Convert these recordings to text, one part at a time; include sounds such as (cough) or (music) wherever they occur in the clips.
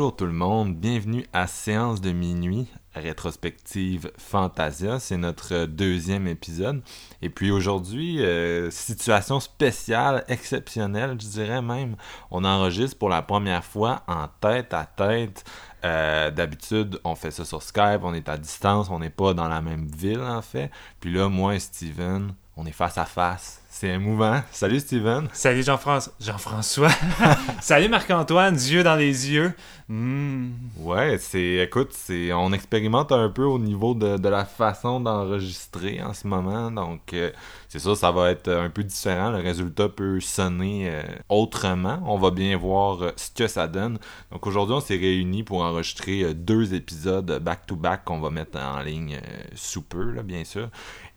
Bonjour tout le monde, bienvenue à Séance de minuit, rétrospective Fantasia, c'est notre deuxième épisode. Et puis aujourd'hui, euh, situation spéciale, exceptionnelle, je dirais même. On enregistre pour la première fois en tête à tête. Euh, D'habitude, on fait ça sur Skype, on est à distance, on n'est pas dans la même ville en fait. Puis là, moi et Steven, on est face à face. C'est émouvant. Salut Steven. Salut Jean-François. Jean-François. (laughs) Salut Marc-Antoine, yeux dans les yeux. Hmm. Ouais, c'est. Écoute, c'est. On expérimente un peu au niveau de, de la façon d'enregistrer en ce moment. Donc, euh, c'est ça, ça va être un peu différent. Le résultat peut sonner euh, autrement. On va bien voir euh, ce que ça donne. Donc, aujourd'hui, on s'est réunis pour enregistrer deux épisodes back-to-back qu'on va mettre en ligne sous peu, là, bien sûr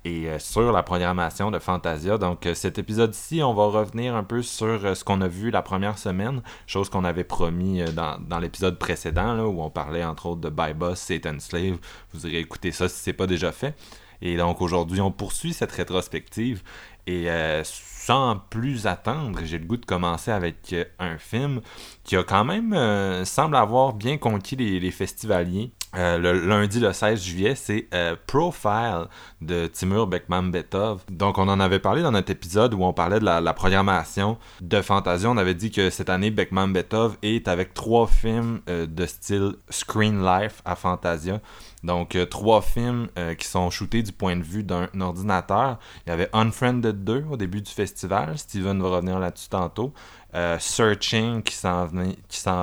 et sur la programmation de Fantasia. Donc cet épisode-ci, on va revenir un peu sur ce qu'on a vu la première semaine, chose qu'on avait promis dans, l'épisode précédent, où on parlait entre autres de By Boss, Satan Slave. Vous irez écouter ça si c'est pas déjà fait. Et donc aujourd'hui, on poursuit cette rétrospective. Et sans plus attendre, j'ai le goût de commencer avec un film qui a quand même semble avoir bien conquis les festivaliers. Euh, le lundi le 16 juillet, c'est euh, Profile de Timur Bekman-Betov. Donc on en avait parlé dans notre épisode où on parlait de la, programmation de Fantasia. On avait dit que cette année Beckman-Betov est avec trois films euh, de style Screen Life à Fantasia. Donc trois films qui sont shootés du point de vue d'un ordinateur. Il y avait Unfriended 2 au début du festival. Steven va revenir là-dessus tantôt. Searching qui s'en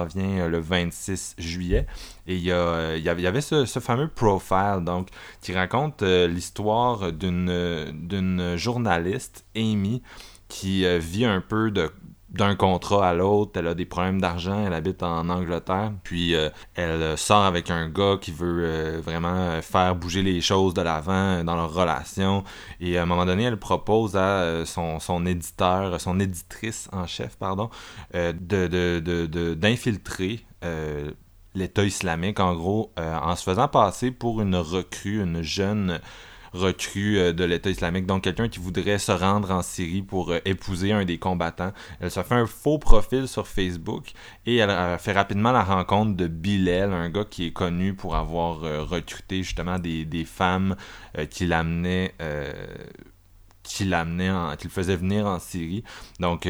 vient le 26 juillet. Et il y, avait ce, fameux profile, donc, qui raconte euh, l'histoire d'une journaliste, Amy, qui euh, vit un peu de d'un contrat à l'autre, elle a des problèmes d'argent, elle habite en Angleterre, puis euh, elle sort avec un gars qui veut vraiment faire bouger les choses de l'avant dans leur relation, et à un moment donné, elle propose à son, son éditeur, son éditrice en chef, pardon, de d'infiltrer de, l'État islamique, en gros, euh, en se faisant passer pour une recrue, une jeune recrue euh, de l'État islamique, donc quelqu'un qui voudrait se rendre en Syrie pour euh, épouser un des combattants. Elle se fait un faux profil sur Facebook et elle fait rapidement la rencontre de Bilal, un gars qui est connu pour avoir recruté justement des, des femmes qui l'amenaient qui l'amenait, qui le faisait venir en Syrie. Donc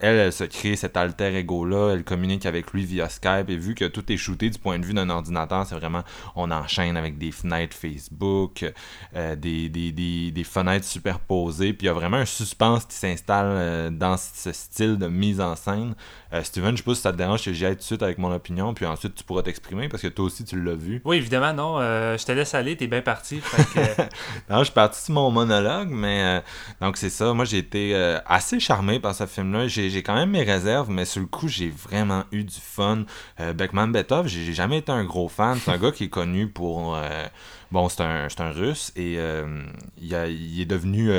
elle, elle se crée cet alter ego-là, elle communique avec lui via Skype, et vu que tout est shooté du point de vue d'un ordinateur, c'est vraiment, on enchaîne avec des fenêtres Facebook, euh, des, des, des, des, fenêtres superposées, puis il y a vraiment un suspense qui s'installe euh, dans ce style de mise en scène. Euh, Steven, je sais pas si ça te dérange que j'y aille tout de suite avec mon opinion, puis ensuite tu pourras t'exprimer, parce que toi aussi tu l'as vu. Oui, évidemment, non, je te laisse aller, t'es bien parti. (laughs) non, je suis parti sur mon monologue, mais donc c'est ça, moi j'ai été assez charmé par ce film-là, j'ai quand même mes réserves, mais sur le coup, j'ai vraiment eu du fun. Euh, Beckman Betov, j'ai jamais été un gros fan. C'est un gars qui est connu pour. Euh, bon, c'est un, un russe et euh, il, est devenu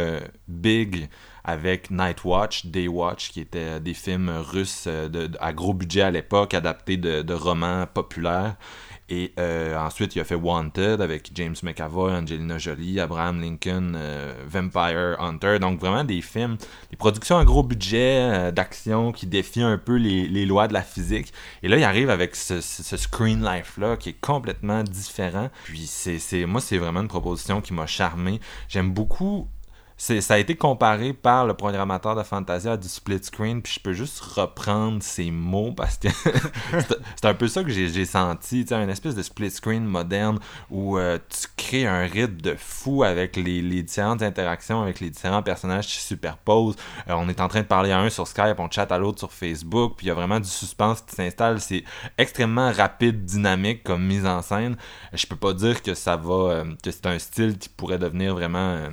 big avec Night Watch, Day Watch, qui étaient des films russes de, à gros budget à l'époque, adaptés de, romans populaires. Et euh, ensuite, il a fait Wanted avec James McAvoy, Angelina Jolie, Abraham Lincoln, euh, Vampire Hunter. Donc vraiment des films, des productions à gros budget, euh, d'action qui défient un peu les, lois de la physique. Et là, il arrive avec ce, screen life-là qui est complètement différent. Puis c'est, moi, c'est vraiment une proposition qui m'a charmé. J'aime beaucoup ça a été comparé par le programmateur de Fantasia à du split screen, puis je peux juste reprendre ces mots parce que (laughs) c'est un peu ça que j'ai senti, une espèce de split screen moderne où euh, tu crée un rythme de fou avec les, différentes interactions avec les différents personnages qui se superposent. Euh, on est en train de parler à un sur Skype, on chatte à l'autre sur Facebook, puis il y a vraiment du suspense qui s'installe. C'est extrêmement rapide, dynamique comme mise en scène. Je peux pas dire que ça va, euh, que c'est un style qui pourrait devenir vraiment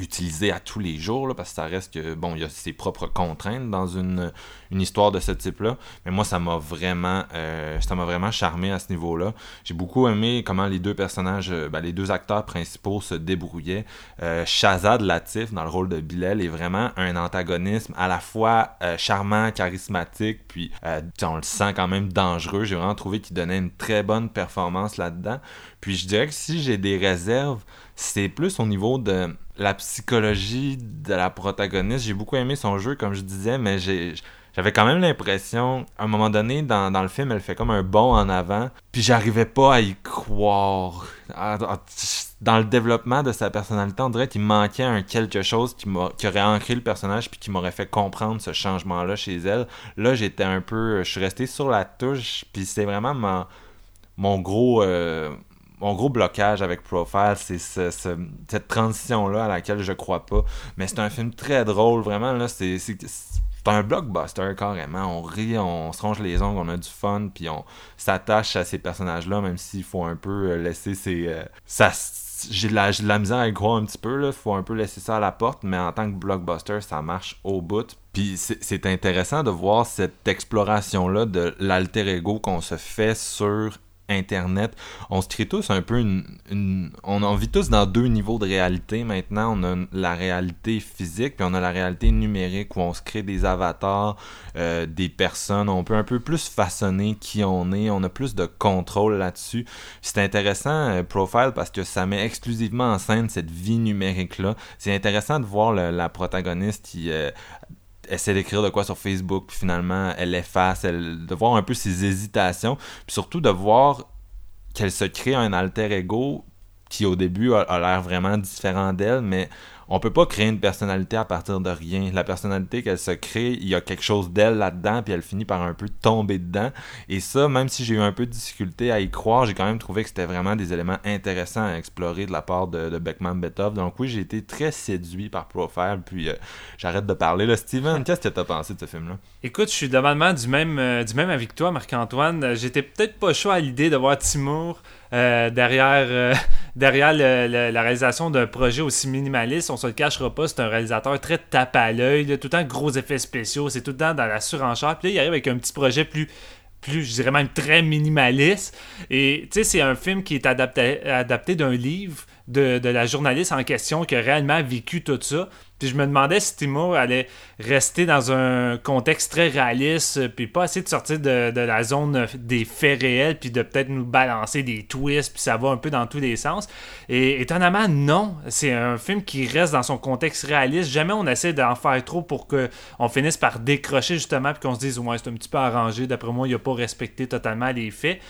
utilisé à tous les jours, là, parce que ça reste que, bon, il y a ses propres contraintes dans une, une histoire de ce type-là. Mais moi, ça m'a vraiment, euh, ça m'a vraiment charmé à ce niveau-là. J'ai beaucoup aimé comment les deux personnages, euh, ben, les deux acteurs principaux se débrouillaient. Euh, Shazad Latif, dans le rôle de Bilal, est vraiment un antagonisme à la fois euh, charmant, charismatique, puis on le sent quand même dangereux. J'ai vraiment trouvé qu'il donnait une très bonne performance là-dedans. Puis je dirais que si j'ai des réserves, c'est plus au niveau de la psychologie de la protagoniste. J'ai beaucoup aimé son jeu, comme je disais, mais j'ai j'avais quand même l'impression, à un moment donné, dans, dans, le film, elle fait comme un bond en avant, puis j'arrivais pas à y croire. Dans le développement de sa personnalité, on dirait qu'il manquait un quelque chose qui, qui aurait ancré le personnage, puis qui m'aurait fait comprendre ce changement-là chez elle. Là, j'étais un peu... Je suis resté sur la touche, puis c'est vraiment mon, mon gros... Euh, mon gros blocage avec Profile, c'est ce, cette transition-là à laquelle je crois pas. Mais c'est un film très drôle, vraiment. là C'est un blockbuster carrément. On rit, on se ronge les ongles, on a du fun, puis on s'attache à ces personnages-là, même s'il faut un peu euh, laisser ces. Euh, j'ai de, la, de la misère à y croire un petit peu, il faut un peu laisser ça à la porte, mais en tant que blockbuster, ça marche au bout. Puis c'est intéressant de voir cette exploration-là de l'alter ego qu'on se fait sur Internet. On se crée tous un peu une, on vit tous dans deux niveaux de réalité maintenant. On a la réalité physique, puis on a la réalité numérique où on se crée des avatars, euh, des personnes. On peut un peu plus façonner qui on est. On a plus de contrôle là-dessus. C'est intéressant, euh, Profile, parce que ça met exclusivement en scène cette vie numérique-là. C'est intéressant de voir la protagoniste qui euh, essaie d'écrire de quoi sur Facebook, puis finalement, elle efface, elle, de voir un peu ses hésitations, puis surtout de voir qu'elle se crée un alter ego qui au début a l'air vraiment différent d'elle, mais on peut pas créer une personnalité à partir de rien. La personnalité qu'elle se crée, il y a quelque chose d'elle là-dedans, puis elle finit par un peu tomber dedans. Et ça, même si j'ai eu un peu de difficulté à y croire, j'ai quand même trouvé que c'était vraiment des éléments intéressants à explorer de la part de, Beckman Betov. Donc oui, j'ai été très séduit par Profile, puis euh, j'arrête de parler. Steven, qu'est-ce que tu as pensé de ce film-là? Écoute, je suis normalement du même, euh, du même avec toi, Marc-Antoine. J'étais peut-être pas chaud à l'idée de voir Timur euh, derrière, euh, (laughs) la réalisation d'un projet aussi minimaliste. On se le cachera pas, c'est un réalisateur très tape à l'œil, tout le temps gros effets spéciaux, c'est tout le temps dans la surenchère. Puis là, il arrive avec un petit projet plus je dirais même très minimaliste. Et tu sais, c'est un film qui est adapté d'un livre de, la journaliste en question qui a réellement vécu tout ça. Puis je me demandais si Timo allait rester dans un contexte très réaliste, puis pas essayer de sortir de, la zone des faits réels, puis de peut-être nous balancer des twists, puis ça va un peu dans tous les sens. Et étonnamment, non. C'est un film qui reste dans son contexte réaliste. Jamais on essaie d'en faire trop pour qu'on finisse par décrocher justement, puis qu'on se dise, ouais, c'est un petit peu arrangé. D'après moi, il n'a pas respecté totalement les faits.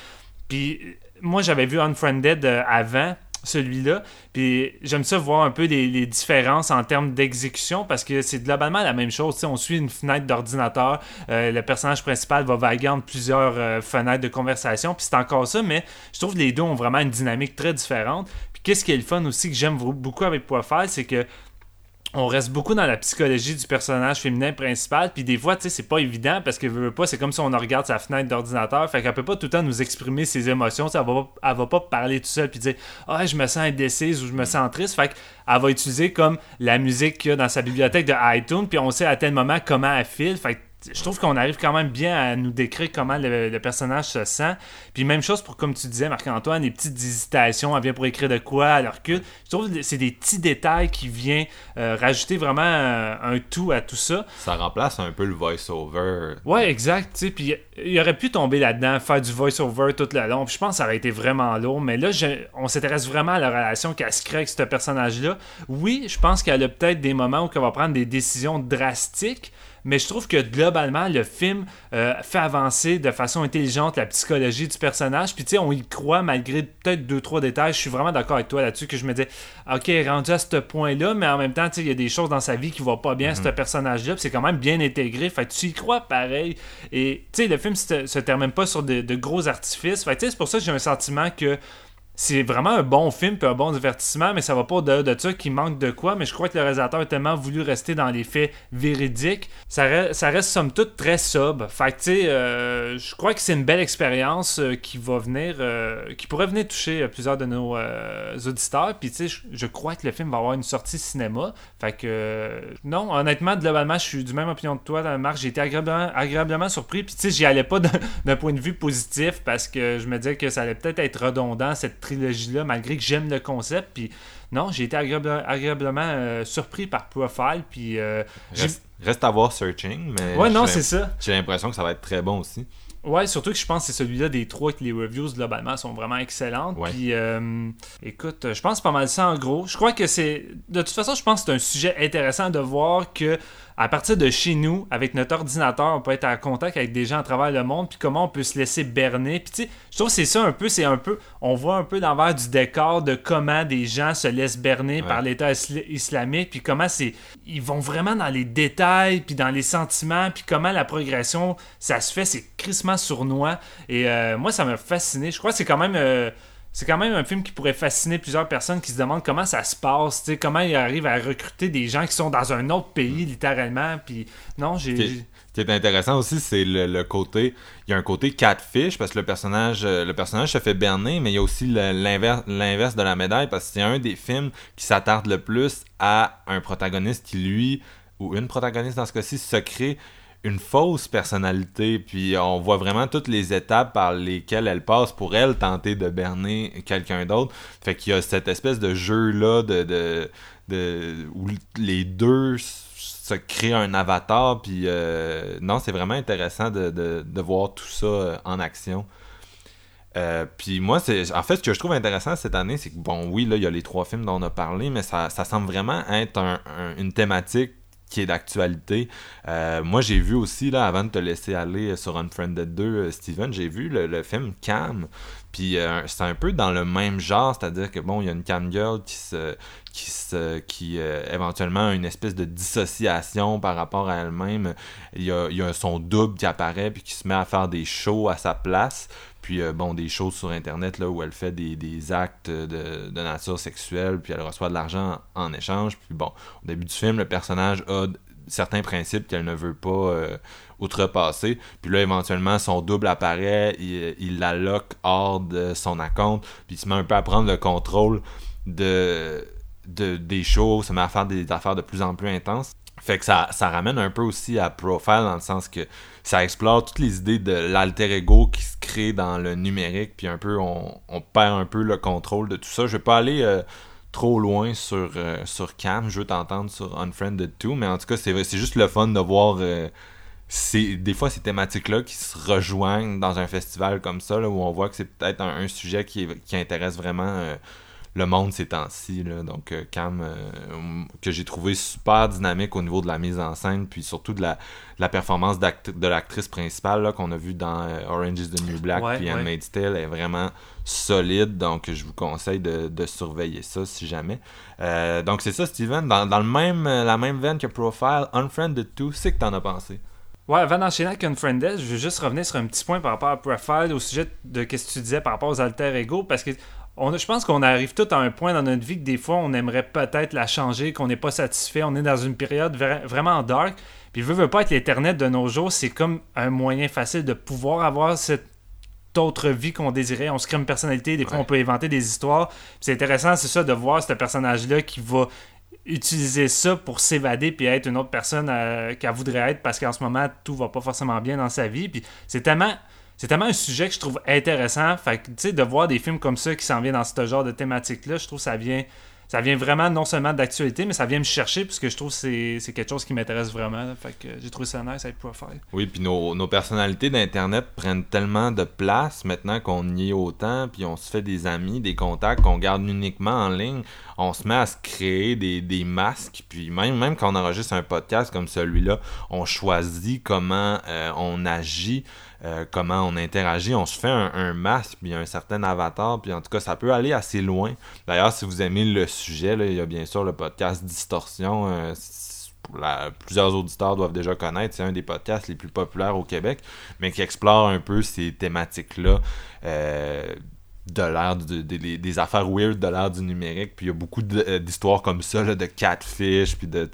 Puis moi, j'avais vu Unfriended euh, avant celui-là. Puis j'aime ça voir un peu les, différences en termes d'exécution parce que c'est globalement la même chose. on suit une fenêtre d'ordinateur, euh, le personnage principal va vaguer entre plusieurs euh, fenêtres de conversation, puis c'est encore ça, mais je trouve que les deux ont vraiment une dynamique très différente. Puis qu'est-ce qui est le fun aussi que j'aime beaucoup avec Profile, c'est que on reste beaucoup dans la psychologie du personnage féminin principal, puis des fois, tu sais, c'est pas évident parce que veut pas, c'est comme si on regarde sa fenêtre d'ordinateur, fait qu'elle peut pas tout le temps nous exprimer ses émotions, elle va, elle va pas parler tout seul puis dire ah je me sens indécise ou je me sens triste, fait qu'elle va utiliser comme la musique qu'il y a dans sa bibliothèque de iTunes, puis on sait à tel moment comment elle file, fait je trouve qu'on arrive quand même bien à nous décrire comment le, personnage se sent. Puis même chose pour, comme tu disais, Marc-Antoine, les petites hésitations, elle vient pour écrire de quoi, leur recule. Je trouve que c'est des petits détails qui viennent euh, rajouter vraiment euh, un, tout à tout ça. Ça remplace un peu le voice-over. Ouais, exact. Puis il aurait pu tomber là-dedans, faire du voice-over tout le long. Puis je pense que ça aurait été vraiment lourd. Mais là, on s'intéresse vraiment à la relation qu'elle se crée avec ce personnage-là. Oui, je pense qu'elle a peut-être des moments où elle va prendre des décisions drastiques mais je trouve que globalement, le film euh, fait avancer de façon intelligente la psychologie du personnage. Puis tu sais, on y croit malgré peut-être deux, trois détails. Je suis vraiment d'accord avec toi là-dessus que je me dis, ok, rendu à ce point-là, mais en même temps, tu sais, il y a des choses dans sa vie qui vont pas bien, ce mhm. personnage-là. Puis c'est quand même bien intégré. Fait que tu y crois pareil. Et tu sais, le film se, se termine pas sur de, gros artifices. Fait tu sais, c'est pour ça que j'ai un sentiment que c'est vraiment un bon film puis un bon divertissement, mais ça va pas de, de ça qui manque de quoi. Mais je crois que le réalisateur a tellement voulu rester dans les faits véridiques. Ça reste, ça reste somme toute très sobre. Fait que, tu sais, euh, je crois que c'est une belle expérience euh, qui va venir, euh, qui pourrait venir toucher plusieurs de nos auditeurs. Puis, tu sais, je, crois que le film va avoir une sortie cinéma. Fait que, non, honnêtement, globalement, je suis du même opinion de toi, Marc. J'ai été agréablement, agréablement surpris. Puis, tu sais, j'y allais pas d'un point de vue positif parce que je me disais que ça allait peut-être être redondant, cette trilogie-là, malgré que j'aime le concept. Puis non, j'ai été agréablement euh, surpris par Profile. Puis, euh, reste, à voir Searching, mais ouais, non, c'est ça. J'ai l'impression que ça va être très bon aussi. Ouais, surtout que je pense que c'est celui-là des trois que les reviews globalement sont vraiment excellentes. Puis, euh, écoute, je pense pas mal ça en gros. Je crois que c'est. De toute façon, je pense que c'est un sujet intéressant de voir que à partir de chez nous, avec notre ordinateur, on peut être en contact avec des gens à travers le monde, puis comment on peut se laisser berner. Puis tu sais, je trouve que c'est ça un peu, c'est un peu, on voit un peu l'envers du décor de comment des gens se laissent berner par l'État islamique, puis comment c'est, ils vont vraiment dans les détails, puis dans les sentiments, puis comment la progression, ça se fait, c'est crissement sournois. Et euh, moi, ça m'a fasciné. Je crois que c'est quand même... Euh, c'est quand même un film qui pourrait fasciner plusieurs personnes qui se demandent comment ça se passe, comment il arrive à recruter des gens qui sont dans un autre pays, littéralement. Puis non, j'ai. Ce qui est intéressant aussi, c'est le, côté. Il y a un côté catfish parce que le personnage, euh, le personnage se fait berner, mais il y a aussi l'inverse de la médaille parce que c'est un des films qui s'attarde le plus à un protagoniste qui, lui, ou une protagoniste dans ce cas-ci, se crée une fausse personnalité, puis on voit vraiment toutes les étapes par lesquelles elle passe pour elle tenter de berner quelqu'un d'autre. Fait qu'il y a cette espèce de jeu-là de, où les deux se créent un avatar, puis euh, non, c'est vraiment intéressant de, voir tout ça euh, en action. Euh, puis moi, c'est en fait ce que je trouve intéressant cette année, c'est que bon, oui, là, il y a les trois films dont on a parlé, mais ça semble vraiment être une thématique qui est d'actualité. Euh, moi, j'ai vu aussi, là, avant de te laisser aller sur Unfriended 2, euh, Steven, j'ai vu le, film Cam. Puis euh, c'est un peu dans le même genre, c'est-à-dire que bon, il y a une cam girl qui se, qui se, qui éventuellement a une espèce de dissociation par rapport à elle-même. Il y a, il y a son double qui apparaît puis qui se met à faire des shows à sa place. Puis, euh, bon, des choses sur Internet là, où elle fait des, actes de, nature sexuelle, puis elle reçoit de l'argent en échange. Puis, bon, au début du film, le personnage a certains principes qu'elle ne veut pas euh, outrepasser. Puis là, éventuellement, son double apparaît, il, il la lock hors de son account, puis il se met un peu à prendre le contrôle de, de des shows, se met à faire des affaires de plus en plus intenses. Fait que ça, ça ramène un peu aussi à Profile dans le sens que ça explore toutes les idées de l'alter ego qui se crée dans le numérique, puis un peu on, perd un peu le contrôle de tout ça. Je vais pas aller euh, trop loin sur, euh, sur Cam, je veux t'entendre sur Unfriended 2, mais en tout cas, c'est juste le fun de voir euh, des fois ces thématiques-là qui se rejoignent dans un festival comme ça, où on voit que c'est peut-être un, sujet qui, qui intéresse vraiment le monde ces temps-ci. Donc, euh, Cam, euh, que j'ai trouvé super dynamique au niveau de la mise en scène, puis surtout de la, la performance de l'actrice principale qu'on a vu dans euh, Orange is the New Black, puis Handmaid's Tale, est vraiment solide. Donc, je vous conseille de, surveiller ça si jamais. donc, c'est ça, Steven. Dans, le même, la même veine que Profile, Unfriended 2, c'est que t'en as pensé? Ouais, avant d'enchaîner avec Unfriended, je veux juste revenir sur un petit point par rapport à Profile, au sujet de ce que tu disais par rapport aux alter ego, parce que je pense qu'on arrive tout à un point dans notre vie que des fois, on aimerait peut-être la changer, qu'on n'est pas satisfait, on est dans une période vraiment dark. Puis, veut, veut pas être l'Internet de nos jours, c'est comme un moyen facile de pouvoir avoir cette autre vie qu'on désirait. On se crée une personnalité, des fois, on peut inventer des histoires. c'est intéressant, c'est ça, de voir ce personnage-là qui va utiliser ça pour s'évader puis être une autre personne euh, qu'elle voudrait être parce qu'en ce moment, tout va pas forcément bien dans sa vie. Puis c'est tellement c'est tellement un sujet que je trouve intéressant. Fait que, tu sais, de voir des films comme ça qui s'en viennent dans ce genre de thématique-là, je trouve que ça vient, ça vient vraiment non seulement d'actualité, mais ça vient me chercher puisque je trouve que c'est quelque chose qui m'intéresse vraiment. Fait que j'ai trouvé ça nice avec Profile. Oui, puis nos, nos personnalités d'Internet prennent tellement de place maintenant qu'on y est autant, puis on se fait des amis, des contacts qu'on garde uniquement en ligne. On se met à se créer des, masques, puis même, quand on enregistre un podcast comme celui-là, on choisit comment euh, on agit. Euh, comment on interagit. On se fait un, masque, puis un certain avatar, puis en tout cas, ça peut aller assez loin. D'ailleurs, si vous aimez le sujet, il y a bien sûr le podcast Distorsion. Euh, plusieurs auditeurs doivent déjà connaître. C'est un des podcasts les plus populaires au Québec, mais qui explore un peu ces thématiques-là. De l'ère des affaires weird de l'ère du numérique puis il y a beaucoup d'histoires comme ça là, de catfish puis de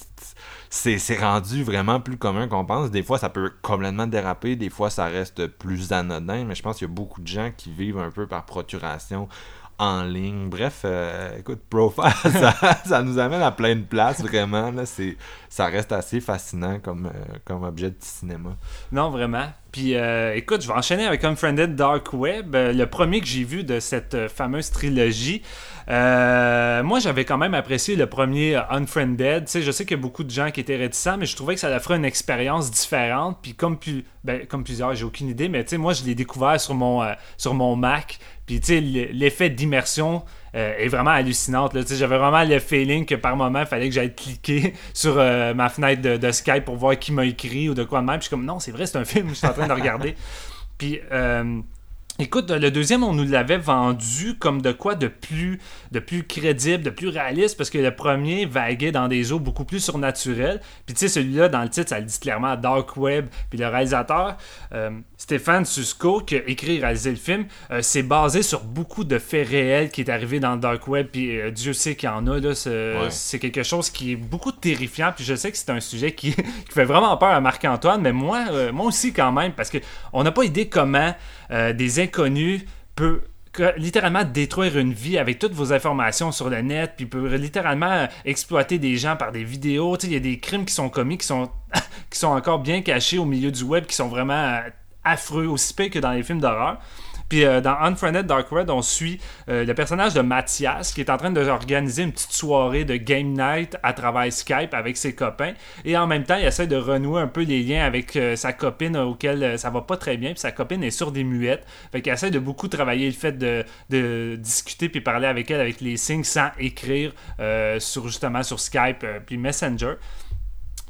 c'est rendu vraiment plus commun qu'on pense des fois ça peut complètement déraper des fois ça reste plus anodin mais je pense qu'il y a beaucoup de gens qui vivent un peu par procuration en ligne. Bref, euh, écoute, Profile, (laughs) ça, nous amène à plein de places, vraiment. Là, ça reste assez fascinant comme, euh, comme objet de cinéma. Non, vraiment. Puis euh, écoute, je vais enchaîner avec Unfriended Dark Web, le premier que j'ai vu de cette fameuse trilogie. moi, j'avais quand même apprécié le premier Unfriended. Je sais qu'il y a beaucoup de gens qui étaient réticents, mais je trouvais que ça offrait une expérience différente. Puis comme, ben, comme plusieurs, j'ai aucune idée, mais moi, je l'ai découvert sur mon, sur mon Mac. Puis, l'effet d'immersion euh, est vraiment hallucinante. J'avais vraiment le feeling que par moment, il fallait que j'aille cliquer (laughs) sur euh, ma fenêtre de, Skype pour voir qui m'a écrit ou de quoi de même. Puis, je suis comme, non, c'est vrai, c'est un film, je suis en train de regarder. (laughs) Puis, euh, Écoute, le deuxième, on nous l'avait vendu comme de quoi de plus, de plus crédible, de plus réaliste, parce que le premier vaguait dans des eaux beaucoup plus surnaturelles. Puis tu sais, celui-là, dans le titre, ça le dit clairement Dark Web. Puis le réalisateur, euh, Stéphane Susko, qui a écrit et réalisé le film, euh, c'est basé sur beaucoup de faits réels qui est arrivé dans le Dark Web. Puis euh, Dieu sait qu'il y en a. Là, c'est, quelque chose qui est beaucoup terrifiant. Puis je sais que c'est un sujet qui, (laughs) qui fait vraiment peur à Marc-Antoine, mais moi, moi aussi quand même, parce qu'on n'a pas idée comment des inconnu peut littéralement détruire une vie avec toutes vos informations sur le net, puis peut littéralement exploiter des gens par des vidéos. Il y a des crimes qui sont commis qui sont, (laughs) qui sont encore bien cachés au milieu du web, qui sont vraiment affreux, aussi pires que dans les films d'horreur. Puis euh, dans Unfriended Dark Red, on suit euh, le personnage de Mathias qui est en train d'organiser une petite soirée de game night à travers Skype avec ses copains. Et en même temps, il essaie de renouer un peu les liens avec euh, sa copine auquel ça va pas très bien. Puis sa copine est sur des muettes. Fait qu'il essaie de beaucoup travailler le fait de, de discuter puis parler avec elle avec les signes sans écrire sur justement sur Skype puis Messenger.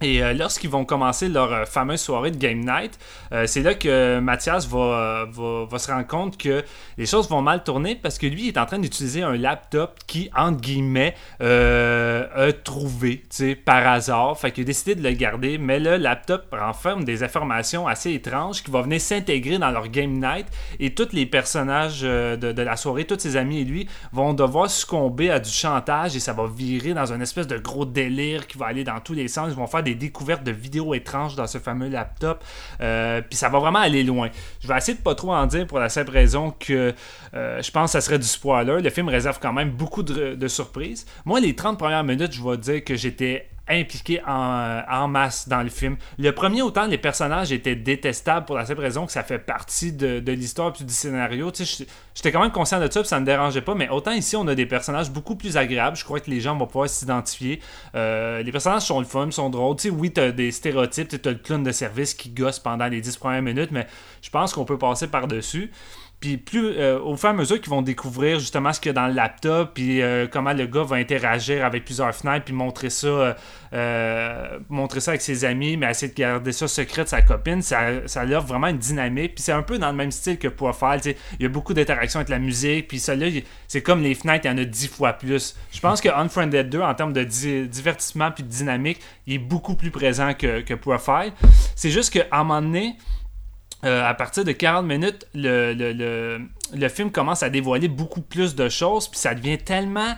Et euh, lorsqu'ils vont commencer leur euh, fameuse soirée de Game Night, euh, c'est là que Mathias va, va, se rendre compte que les choses vont mal tourner parce que lui est en train d'utiliser un laptop qui, entre guillemets, a trouvé par hasard. Fait qu'il a décidé de le garder, mais le laptop renferme des informations assez étranges qui vont venir s'intégrer dans leur Game Night et tous les personnages de, de, la soirée, tous ses amis et lui vont devoir succomber à du chantage et ça va virer dans une espèce de gros délire qui va aller dans tous les sens. Ils vont faire des découvertes de vidéos étranges dans ce fameux laptop. Euh, puis ça va vraiment aller loin. Je vais essayer de pas trop en dire pour la simple raison que euh, je pense que ça serait du spoiler. Le film réserve quand même beaucoup de, de surprises. Moi, les 30 premières minutes, je vais dire que j'étais impliqué en, en, masse dans le film. Le premier, autant les personnages étaient détestables pour la simple raison que ça fait partie de, l'histoire puis du scénario. J'étais quand même conscient de ça, puis ça me dérangeait pas, mais autant ici, on a des personnages beaucoup plus agréables. Je crois que les gens vont pouvoir s'identifier. Euh, les personnages sont le fun, sont drôles. sais oui, t'as des stéréotypes, t'as le clown de service qui gosse pendant les 10 premières minutes, mais je pense qu'on peut passer par-dessus. Puis plus euh, au fur et à mesure qu'ils vont découvrir justement ce qu'il y a dans le laptop, puis euh, comment le gars va interagir avec plusieurs fenêtres, puis montrer ça, euh, montrer ça avec ses amis, mais essayer de garder ça secret de sa copine, ça, ça offre vraiment une dynamique. Puis c'est un peu dans le même style que Profile. Il y a beaucoup d'interactions avec la musique, puis ça là, c'est comme les fenêtres, il y en a dix fois plus. Je pense que Unfriended 2, en termes de divertissement puis de dynamique, il est beaucoup plus présent que, que. C'est juste qu'à un moment donné, euh, à partir de 40 minutes, le, le, film commence à dévoiler beaucoup plus de choses, puis ça devient tellement.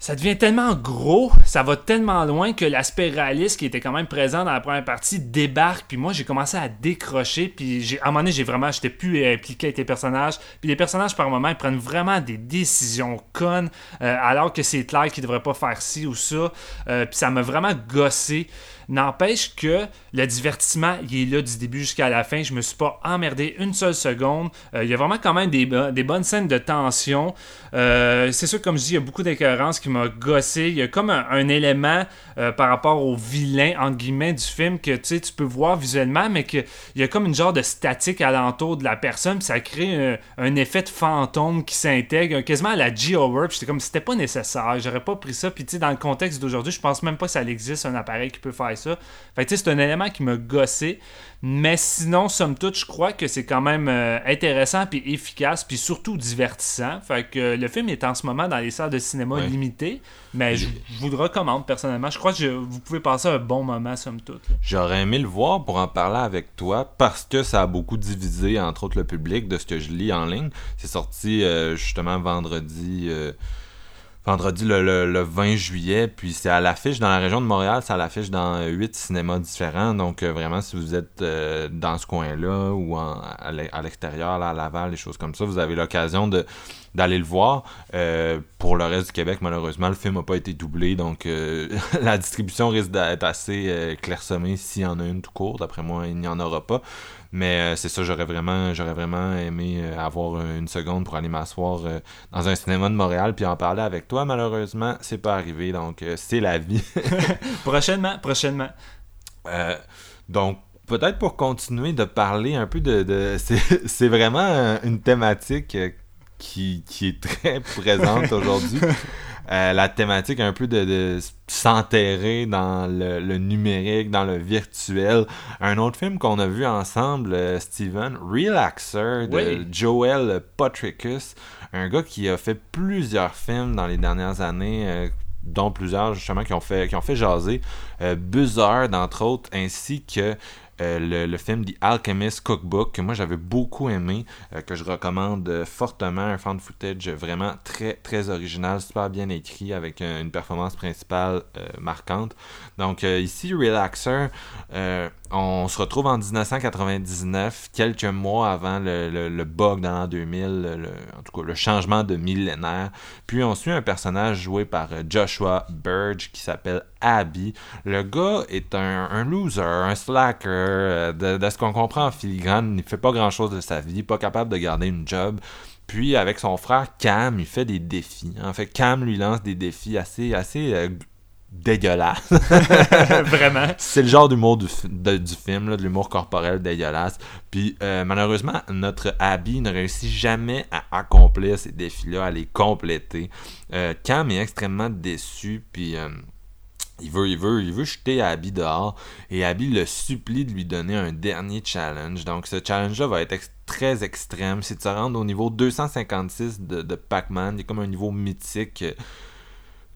Ça devient tellement gros, ça va tellement loin que l'aspect réaliste qui était quand même présent dans la première partie débarque. Puis moi, j'ai commencé à décrocher. Puis à un moment donné, j'ai vraiment, j'étais plus impliqué avec les personnages. Puis les personnages, par moment, ils prennent vraiment des décisions connes, euh, alors que c'est clair qu'ils devraient pas faire ci ou ça. Euh, puis ça m'a vraiment gossé. N'empêche que le divertissement, il est là du début jusqu'à la fin. Je me suis pas emmerdé une seule seconde. Euh, il y a vraiment quand même des, des bonnes scènes de tension. Euh, c'est sûr, comme je dis, il y a beaucoup d'incohérences qui m'ont gossé. Il y a comme un, élément euh, par rapport au vilain, entre guillemets, du film que tu peux voir visuellement, mais qu'il y a comme une genre de statique alentour de la personne. Ça crée un, effet de fantôme qui s'intègre, quasiment à la Geo J'étais comme, c'était pas nécessaire. J'aurais pas pris ça. Puis tu sais, dans le contexte d'aujourd'hui, je pense même pas que ça existe un appareil qui peut faire ça. Fait c'est un élément qui m'a gossé. Mais sinon, somme toute, je crois que c'est quand même euh, intéressant puis efficace puis surtout divertissant. Fait que le film est en ce moment dans les salles de cinéma limitées. mais je vous le recommande personnellement. Je crois que je- vous pouvez passer un bon moment, somme toute. J'aurais aimé le voir pour en parler avec toi parce que ça a beaucoup divisé, entre autres, le public de ce que je lis en ligne. C'est sorti euh, justement vendredi. Vendredi le, le- le 20 juillet, puis c'est à l'affiche dans la région de Montréal, c'est à l'affiche dans huit cinémas différents. Donc euh, vraiment, si vous êtes euh, dans ce coin-là ou en- à l'e- à l'extérieur, à Laval, des choses comme ça, vous avez l'occasion de d'aller le voir. Euh, pour le reste du Québec, malheureusement, le film n'a pas été doublé, donc euh, (laughs) la distribution risque d'être assez euh, clairsemée s'il y en a une tout court. D'après moi, il n'y en aura pas. Mais euh, c'est ça, j'aurais vraiment, j'aurais vraiment aimé euh, avoir une seconde pour aller m'asseoir euh, dans un cinéma de Montréal puis en parler avec toi. Malheureusement, c'est pas arrivé, donc c'est la vie. (laughs) Prochainement, prochainement. Euh, donc, peut-être pour continuer de parler un peu de... de- c'est (laughs) vraiment une thématique qui, qui est très présente aujourd'hui. (laughs) Euh, la thématique un peu de, de s'enterrer dans le, le numérique, dans le virtuel. Un autre film qu'on a vu ensemble, euh, Steven, Relaxer, de Oui. Joel Potricus, un gars qui a fait plusieurs films dans les dernières années, euh, dont plusieurs justement qui ont fait, qui ont fait jaser. Euh, Buzzard, entre autres, ainsi que euh, le, film The Alchemist Cookbook, que moi j'avais beaucoup aimé, euh, que je recommande euh, fortement, un fan footage vraiment très très original, super bien écrit, avec une performance principale marquante. Donc ici, Relaxer, on se retrouve en 1999, quelques mois avant le, bug dans l'an 2000, le- en tout cas le changement de millénaire. Puis on suit un personnage joué par euh, Joshua Burge qui s'appelle Abby. Le gars est un, loser, un slacker. euh, De, ce qu'on comprend en filigrane, il fait pas grand chose de sa vie, pas capable de garder une job. Puis avec son frère Cam, il fait des défis. En fait, Cam lui lance des défis assez, assez dégueulasses. (laughs) Vraiment. C'est le genre d'humour du, fi- de- du film, là, de l'humour corporel dégueulasse. Puis euh, malheureusement, notre Abby ne réussit jamais à accomplir ces défis-là, à les compléter. Euh, Cam est extrêmement déçu, puis euh, il veut, il veut, il veut jeter Abby dehors, et Abby le supplie de lui donner un dernier challenge. Donc ce challenge-là va être ex- très extrême. C'est de se rendre au niveau 256 de, de Pac-Man. Il y a comme un niveau mythique.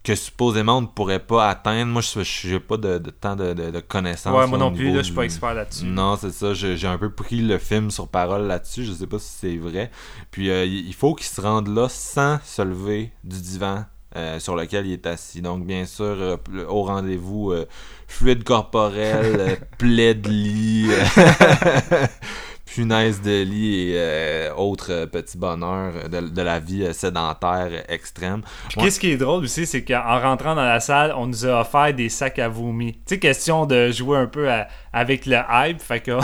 Que supposément on ne pourrait pas atteindre. Moi, je n'ai pas de, de temps de, de, de connaissances. Ouais, moi non plus, là, je suis pas expert là-dessus. Non, c'est ça. J'ai un peu pris le film sur parole là-dessus. Je sais pas si c'est vrai. Puis euh, il faut qu'il se rende là sans se lever du divan euh, sur lequel il est assis. Donc, bien sûr, euh, au rendez-vous, euh, fluide corporel, (laughs) plaie de lit, punaise de lit et euh, autres euh, petits bonheurs de, de la vie euh, sédentaire extrême. Puis Ouais. qu'est-ce qui est drôle aussi, c'est qu'en rentrant dans la salle, on nous a offert des sacs à vomi. Tu sais, question de jouer un peu à- avec le hype, fait que... (laughs)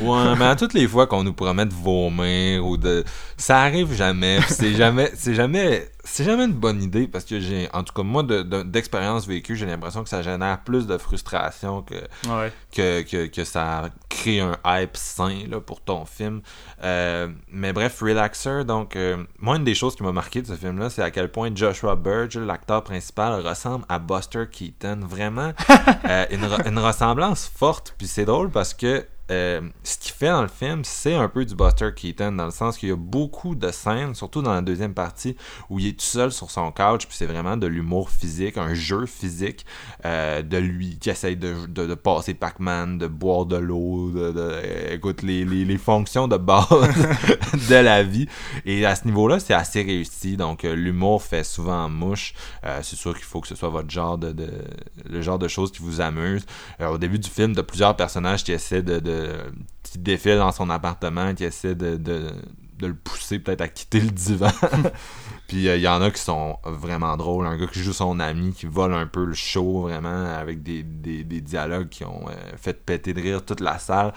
Ouais, mais à toutes les fois qu'on nous promet de vomir ou de. Ça arrive jamais. pis C'est jamais. C'est jamais. C'est jamais une bonne idée parce que j'ai. En tout cas, moi, de- de- d'expérience vécue, j'ai l'impression que ça génère plus de frustration que, Ouais. que, que, que ça crée un hype sain là, pour ton film. Euh, mais bref, Relaxer, donc, euh, moi, une des choses qui m'a marqué de ce film-là, c'est à quel point Joshua Burge, l'acteur principal, ressemble à Buster Keaton. Vraiment, (laughs) euh, une, re- une ressemblance forte. Puis c'est drôle parce que euh, ce qu'il fait dans le film, c'est un peu du Buster Keaton, dans le sens qu'il y a beaucoup de scènes, surtout dans la deuxième partie, où il est tout seul sur son couch, puis c'est vraiment de l'humour physique, un jeu physique euh, de lui qui essaye de, de, de passer Pac-Man, de boire de l'eau, de, de- euh, écoute, les, les, les fonctions de base (laughs) de la vie. Et à ce niveau-là, c'est assez réussi. Donc, euh, l'humour fait souvent mouche. C'est sûr qu'il faut que ce soit votre genre de, de- le genre de choses qui vous amuse. Au début du film, t'as plusieurs personnages qui essaient de, de qui défilent dans son appartement, qui essaient de, le pousser peut-être à quitter le divan. (laughs) Puis euh, il y en a qui sont vraiment drôles. Un gars qui joue son ami, qui vole un peu le show, vraiment, avec des, dialogues qui ont euh, fait péter de rire toute la salle.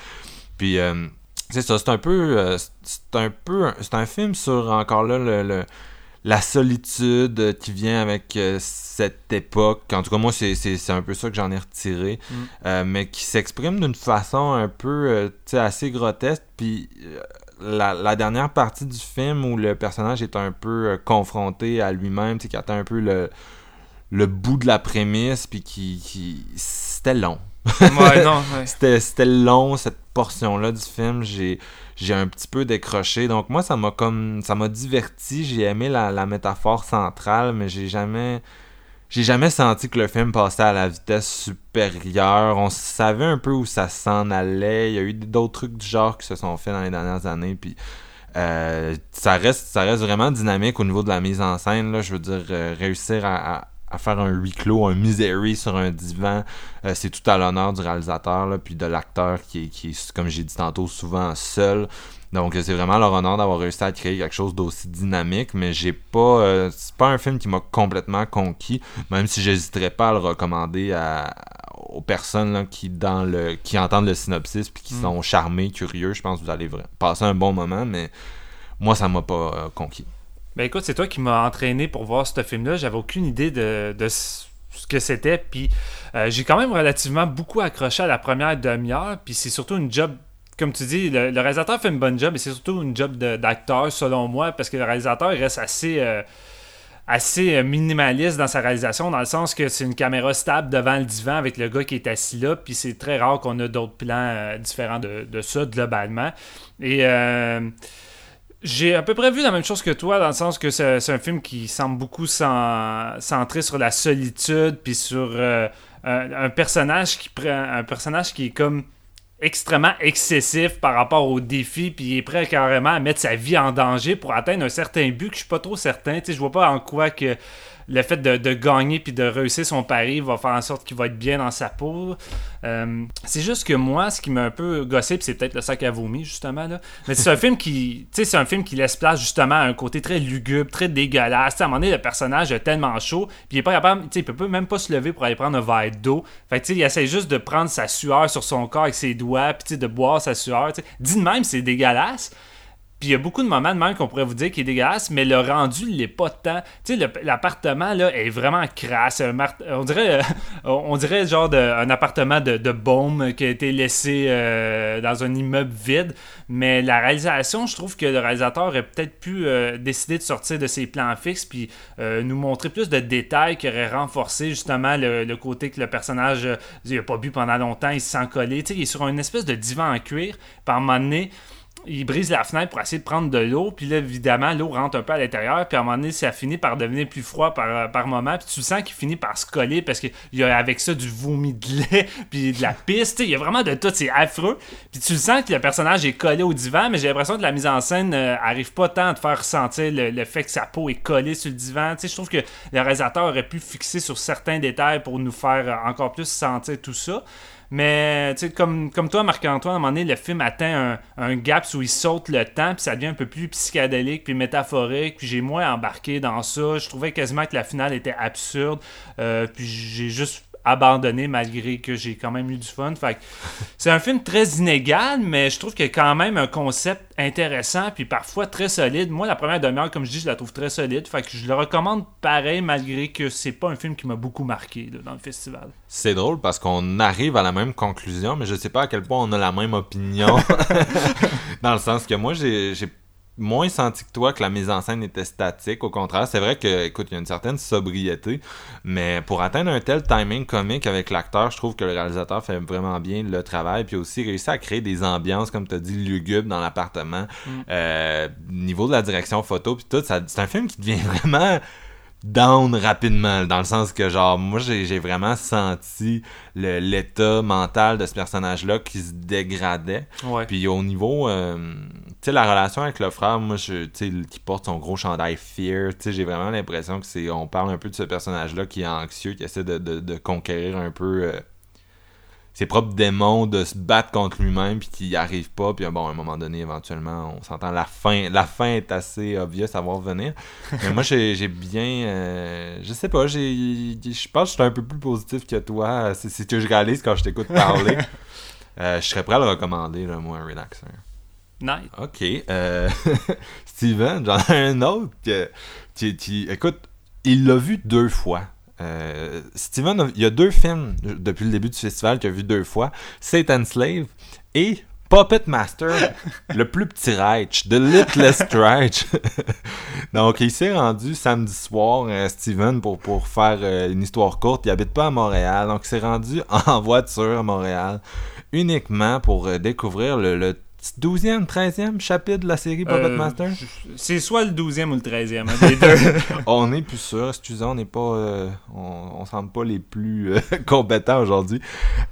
Puis euh, c'est ça, c'est un peu. euh, c'est un peu. C'est un film sur encore là le. le- la solitude euh, qui vient avec euh, cette époque. En tout cas, moi, c'est, un peu ça que j'en ai retiré. Mm. Euh, mais qui s'exprime d'une façon un peu euh, tu sais, assez grotesque. Puis la, la dernière partie du film où le personnage est un peu confronté à lui-même, tu sais, qui atteint un peu le, le bout de la prémisse, puis qui, qui... C'était long. Ouais, (laughs) ouais. C'était long, cette portion-là du film. J'ai, j'ai un petit peu décroché. Donc, moi, ça m'a comme. Ça m'a diverti. J'ai aimé la, métaphore centrale, mais j'ai jamais. j'ai jamais senti que le film passait à la vitesse supérieure. On savait un peu où ça s'en allait. Il y a eu d'autres trucs du genre qui se sont faits dans les dernières années. Puis euh, ça reste ça reste vraiment dynamique au niveau de la mise en scène. Là. Je veux dire, euh, réussir à, faire un huis clos, un misery sur un divan, euh, c'est tout à l'honneur du réalisateur, là, puis de l'acteur qui qui est, comme j'ai dit tantôt, souvent seul. Donc c'est vraiment leur honneur d'avoir réussi à créer quelque chose d'aussi dynamique, mais j'ai pas euh, c'est pas un film qui m'a complètement conquis, même si j'hésiterais pas à le recommander à, aux personnes qui dans le qui entendent le synopsis puis qui mm. sont charmés, curieux, je pense que vous allez passer un bon moment, mais moi ça m'a pas euh, conquis. Ben écoute, c'est toi qui m'as entraîné pour voir ce film-là. J'avais aucune idée de, ce que c'était. Puis euh, j'ai quand même relativement beaucoup accroché à la première demi-heure. Puis c'est surtout une job comme tu dis, le, réalisateur fait une bonne job et c'est surtout une job d'acteur, selon moi, parce que le réalisateur reste assez, euh, assez euh, minimaliste dans sa réalisation, dans le sens que c'est une caméra stable devant le divan avec le gars qui est assis là, puis c'est très rare qu'on a d'autres plans différents de, de, ça, globalement. Et. J'ai à peu près vu la même chose que toi, dans le sens que c'est un film qui semble beaucoup centré sur la solitude, puis sur un, un, personnage qui prend un personnage qui est comme extrêmement excessif par rapport au défi, puis il est prêt carrément à mettre sa vie en danger pour atteindre un certain but que je suis pas trop certain. Tu sais, je vois pas en quoi que le fait de, gagner puis de réussir son pari va faire en sorte qu'il va être bien dans sa peau. Euh, c'est juste que moi, ce qui m'a un peu gossé, c'est peut-être le sac à vomi, justement, là. Mais c'est un (laughs) film qui. Tu c'est un film qui laisse place justement à un côté très lugubre, très dégueulasse. à un moment donné, le personnage est tellement chaud, puis il est pas il peut même pas se lever pour aller prendre un verre d'eau. Fait tu sais, il essaie juste de prendre sa sueur sur son corps avec ses doigts, puis de boire sa sueur. Dit de même, c'est dégueulasse. Puis il y a beaucoup de moments de même qu'on pourrait vous dire qu'il est dégueulasse, mais le rendu il l'est pas tant. Tu sais, l'appartement là est vraiment crasse. On dirait, euh, on dirait genre un appartement de, de baume qui a été laissé euh, dans un immeuble vide. Mais la réalisation, je trouve que le réalisateur aurait peut-être pu euh, décider de sortir de ses plans fixes puis nous montrer plus de détails qui auraient renforcé justement le, côté que le personnage il a pas bu pendant longtemps, il se sent collé. Tu sais, il est sur une espèce de divan en cuir. Par un moment donné, il brise la fenêtre pour essayer de prendre de l'eau, puis là, évidemment, l'eau rentre un peu à l'intérieur, puis à un moment donné, ça finit par devenir plus froid par, moment, puis tu sens qu'il finit par se coller parce qu'il y a avec ça du vomi de lait, (laughs) puis de la piste, il y a vraiment de tout, c'est affreux, puis tu sens que le personnage est collé au divan, mais j'ai l'impression que la mise en scène euh, arrive pas tant à faire ressentir le, fait que sa peau est collée sur le divan, tu sais, je trouve que le réalisateur aurait pu fixer sur certains détails pour nous faire encore plus sentir tout ça. Mais comme, comme toi, Marc-Antoine, à un moment donné, le film atteint un, gap où il saute le temps, puis ça devient un peu plus psychédélique, puis métaphorique, puis j'ai moins embarqué dans ça. Je trouvais quasiment que la finale était absurde, euh, puis j'ai juste abandonné malgré que j'ai quand même eu du fun. Fait c'est un film très inégal, mais je trouve qu'il y a quand même un concept intéressant puis parfois très solide. Moi, la première demi-heure, comme je dis, je la trouve très solide. Fait que je le recommande pareil malgré que c'est pas un film qui m'a beaucoup marqué dans le festival. C'est drôle parce qu'on arrive à la même conclusion, mais je sais pas à quel point on a la même opinion. (laughs) dans le sens que moi, j'ai moins senti que toi que la mise en scène était statique. Au contraire, c'est vrai que, écoute, il y a une certaine sobriété, mais pour atteindre un tel timing comique avec l'acteur, je trouve que le réalisateur fait vraiment bien le travail, puis aussi réussit à créer des ambiances, comme tu as dit, lugubres dans l'appartement. Mm. Euh, niveau de la direction photo, puis tout, c'est un film qui devient (laughs) vraiment down rapidement, dans le sens que, genre, moi, j'ai vraiment senti l'état mental de ce personnage-là qui se dégradait. Puis au niveau, euh, tu sais, la relation avec le frère, moi, je, tu sais, qui porte son gros chandail Fear, tu sais, j'ai vraiment l'impression que c'est, on parle un peu de ce personnage-là qui est anxieux, qui essaie de, de, conquérir un peu... Euh, ses propres démons de se battre contre lui-même puis qu'il n'y arrive pas puis bon à un moment donné éventuellement on s'entend la fin la fin est assez obvious à voir venir. (laughs) Mais moi j'ai bien euh, je sais pas j'ai je pense que je suis un peu plus positif que toi c'est ce que je réalise quand je t'écoute parler. (laughs) Euh, je serais prêt à le recommander là, moi un relaxer nice. Ok euh, (laughs) Steven j'en ai un autre que tu, écoute il l'a vu deux fois euh, Steven, il y a deux films depuis le début du festival qu'il a vu deux fois Satan Slave et Puppet Master, (laughs) le plus petit Reich, The Littlest Reich. (laughs) Donc, il s'est rendu samedi soir, euh, Steven, pour, pour faire euh, une histoire courte. Il habite pas à Montréal, donc il s'est rendu (laughs) en voiture à Montréal uniquement pour découvrir le 12e, 13e chapitre de la série Puppet Euh, Master? C'est soit le 12e ou le 13e, hein, deux. (laughs) On n'est plus sûr, excusez, on n'est pas. euh, on, on semble pas les plus euh, (laughs) compétents aujourd'hui.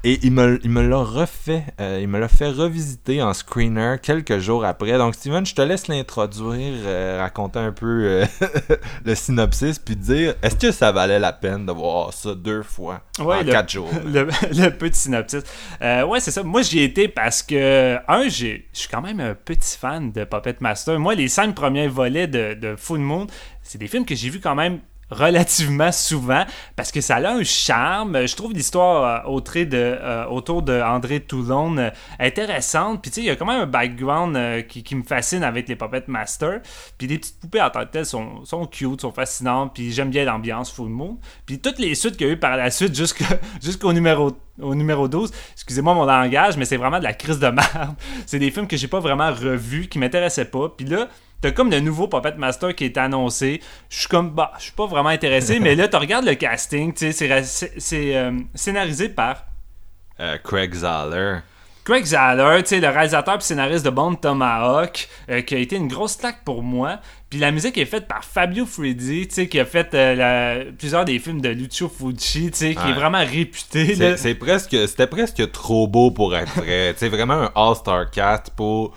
Et il me, il me l'a refait. il me l'a fait revisiter en screener quelques jours après. Donc, Steven, je te laisse l'introduire, raconter un peu (laughs) le synopsis, puis dire est-ce que ça valait la peine de voir ça deux fois Ouais, en le- quatre jours? le, le petit synopsis. Ouais, c'est ça. Moi, j'y ai été parce que, un, j'ai- je suis quand même un petit fan de Puppet Master. Moi, les cinq premiers volets de, de Full Moon, c'est des films que j'ai vus quand même relativement souvent parce que ça a un charme. Je trouve l'histoire euh, euh, autour de André Toulon euh, intéressante. Puis tu sais, il y a quand même un background qui, me fascine avec les Puppet Master. Puis les petites poupées en tant que telles sont, cute, sont fascinantes. Puis j'aime bien l'ambiance Full Moon. Puis toutes les suites qu'il y a eu par la suite (laughs) jusqu'au numéro au numéro 12, excusez-moi mon langage, mais c'est vraiment de la crise de merde. (laughs) C'est des films que j'ai pas vraiment revus, qui m'intéressaient pas. Puis là, t'as comme le nouveau Puppet Master qui est annoncé. Je suis comme, bah, je suis pas vraiment intéressé, mais là, tu regardes le casting, tu sais, c'est euh, scénarisé par Euh, Craig Zahler. Craig Zahler, tu sais, le réalisateur et scénariste de Bone Tomahawk, euh, qui a été une grosse claque pour moi. Puis la musique est faite par Fabio sais, qui a fait euh, la- plusieurs des films de Lucio Fucci, tu sais, qui Ouais. est vraiment réputé. C'est presque, c'était presque trop beau pour être vrai. (laughs) c'est vraiment un all-star cast pour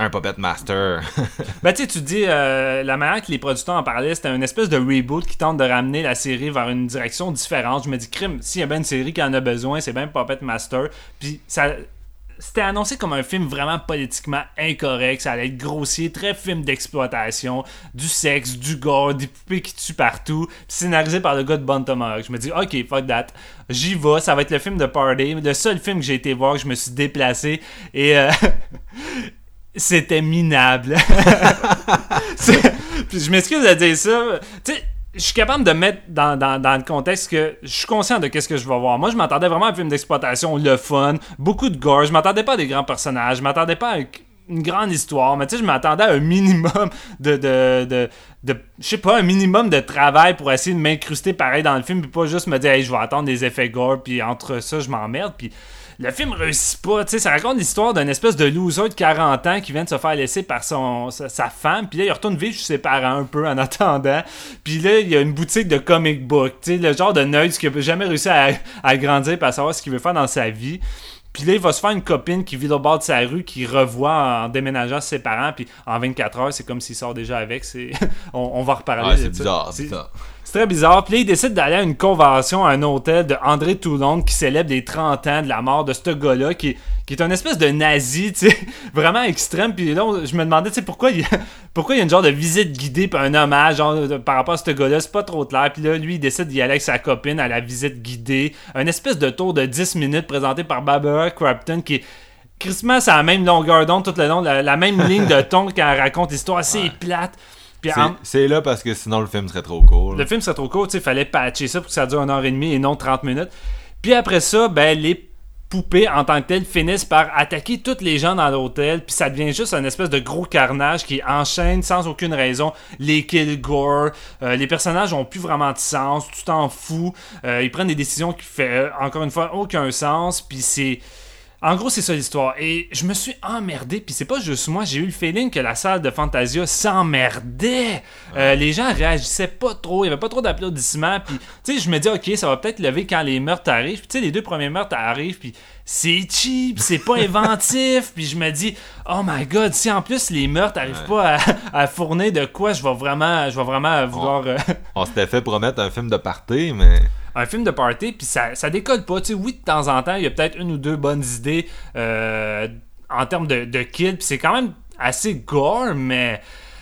un Puppet Master. (laughs) Ben, tu sais, tu dis, euh, la manière que les producteurs en parlaient, c'était une espèce de reboot qui tente de ramener la série vers une direction différente. Je me dis, crime, s'il y a bien une série qui en a besoin, c'est bien Puppet Master. Puis ça. C'était annoncé comme un film vraiment politiquement incorrect. Ça allait être grossier, très film d'exploitation, du sexe, du gore, des poupées qui tuent partout. Scénarisé par le gars de Bon. Je me dis, ok, fuck that. J'y vais, ça va être le film de Party. Le seul film que j'ai été voir, que je me suis déplacé. Et. euh, (laughs) c'était minable. (laughs) Puis je m'excuse de dire ça. Tu sais, je suis capable de mettre dans, dans- dans le contexte que je suis conscient de qu'est-ce que je vais voir. Moi, je m'attendais vraiment à un film d'exploitation, le fun, beaucoup de gore. Je m'attendais pas à des grands personnages. Je m'attendais pas à un- une grande histoire. Mais tu sais, je m'attendais à un minimum de... de, de, de- je sais pas, un minimum de travail pour essayer de m'incruster pareil dans le film, puis pas juste me dire, hey, je vais attendre des effets gore, puis entre ça, je m'emmerde. Puis le film réussit pas. Tu sais, ça raconte l'histoire d'un espèce de loser de 40 ans qui vient de se faire laisser par son, sa, sa femme. Puis là, il retourne vivre chez ses parents un peu en attendant. Puis là, il y a une boutique de comic book. Tu sais, le genre de nerd qui a jamais réussi à, à grandir pour savoir ce qu'il veut faire dans sa vie. Puis là, il va se faire une copine qui vit au bord de sa rue, qui revoit en déménageant ses parents. Puis en 24 heures, c'est comme s'il sort déjà avec. C'est... (laughs) on, on va reparler Ouais, de c'est bizarre, C'est- c'est très bizarre. Puis là, il décide d'aller à une convention à un hôtel de André Toulon qui célèbre les 30 ans de la mort de ce gars-là qui, qui est un espèce de nazi, (laughs) tu sais, vraiment extrême. Puis là, on- je me demandais, tu sais, pourquoi il, y a- (laughs) pourquoi il y a une genre de visite guidée puis un hommage genre, de- par rapport à ce gars-là? C'est pas trop clair. Puis là, lui, il décide d'y aller avec sa copine à la visite guidée. Un espèce de tour de 10 minutes présenté par Barbara Crapton qui est. Christmas à la même longueur d'onde tout le long, la, la même ligne de (laughs) ton quand elle raconte l'histoire assez Ouais. plate. C'est- là parce que sinon le film serait trop court. là. le film serait trop court, tu sais, fallait patcher ça pour que ça dure une heure et demie et non 30 minutes. Puis après ça, ben les poupées en tant que telles finissent par attaquer toutes les gens dans l'hôtel, puis ça devient juste un espèce de gros carnage qui enchaîne sans aucune raison les kills gore. Euh, les personnages ont plus vraiment de sens, tu t'en fous. Euh, ils prennent des décisions qui fait euh, encore une fois aucun sens, puis c'est en gros, c'est ça l'histoire. Et je me suis emmerdé, puis c'est pas juste moi, j'ai eu le feeling que la salle de Fantasia s'emmerdait. Euh, les gens réagissaient pas trop, il y avait pas trop d'applaudissements, puis tu sais, je me dis, ok, ça va peut-être lever quand les meurtres arrivent. Puis tu sais, les deux premiers meurtres arrivent, puis c'est cheap, c'est pas (laughs) inventif, puis je me dis, oh my god, si en plus les meurtres arrivent pas à, à fournir de quoi, je vais vraiment, je vais vraiment vouloir. euh, On s'était fait promettre un film de party, (laughs) mais un film de party, puis ça, ça décolle pas. Oui, de temps en temps, il y a peut-être une ou deux bonnes idées euh, en termes de, de kills, puis c'est quand même assez gore, mais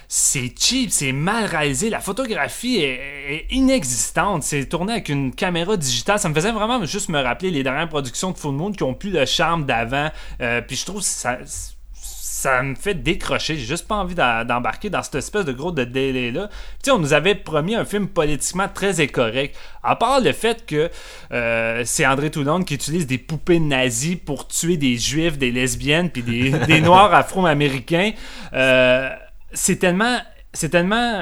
c'est cheap, c'est mal réalisé. La photographie est, est inexistante. C'est tourné avec une caméra digitale. Ça me faisait vraiment juste me rappeler les dernières productions de Full Moon qui ont plus le charme d'avant. Euh, puis je trouve que ça ça me fait décrocher. J'ai juste pas envie d'embarquer dans cette espèce de gros de délai-là. Tu sais, on nous avait promis un film politiquement très incorrect. À part le fait que euh, c'est André Toulon qui utilise des poupées nazies pour tuer des juifs, des lesbiennes, puis des, (laughs) des noirs afro-américains. Euh, c'est tellement. C'est tellement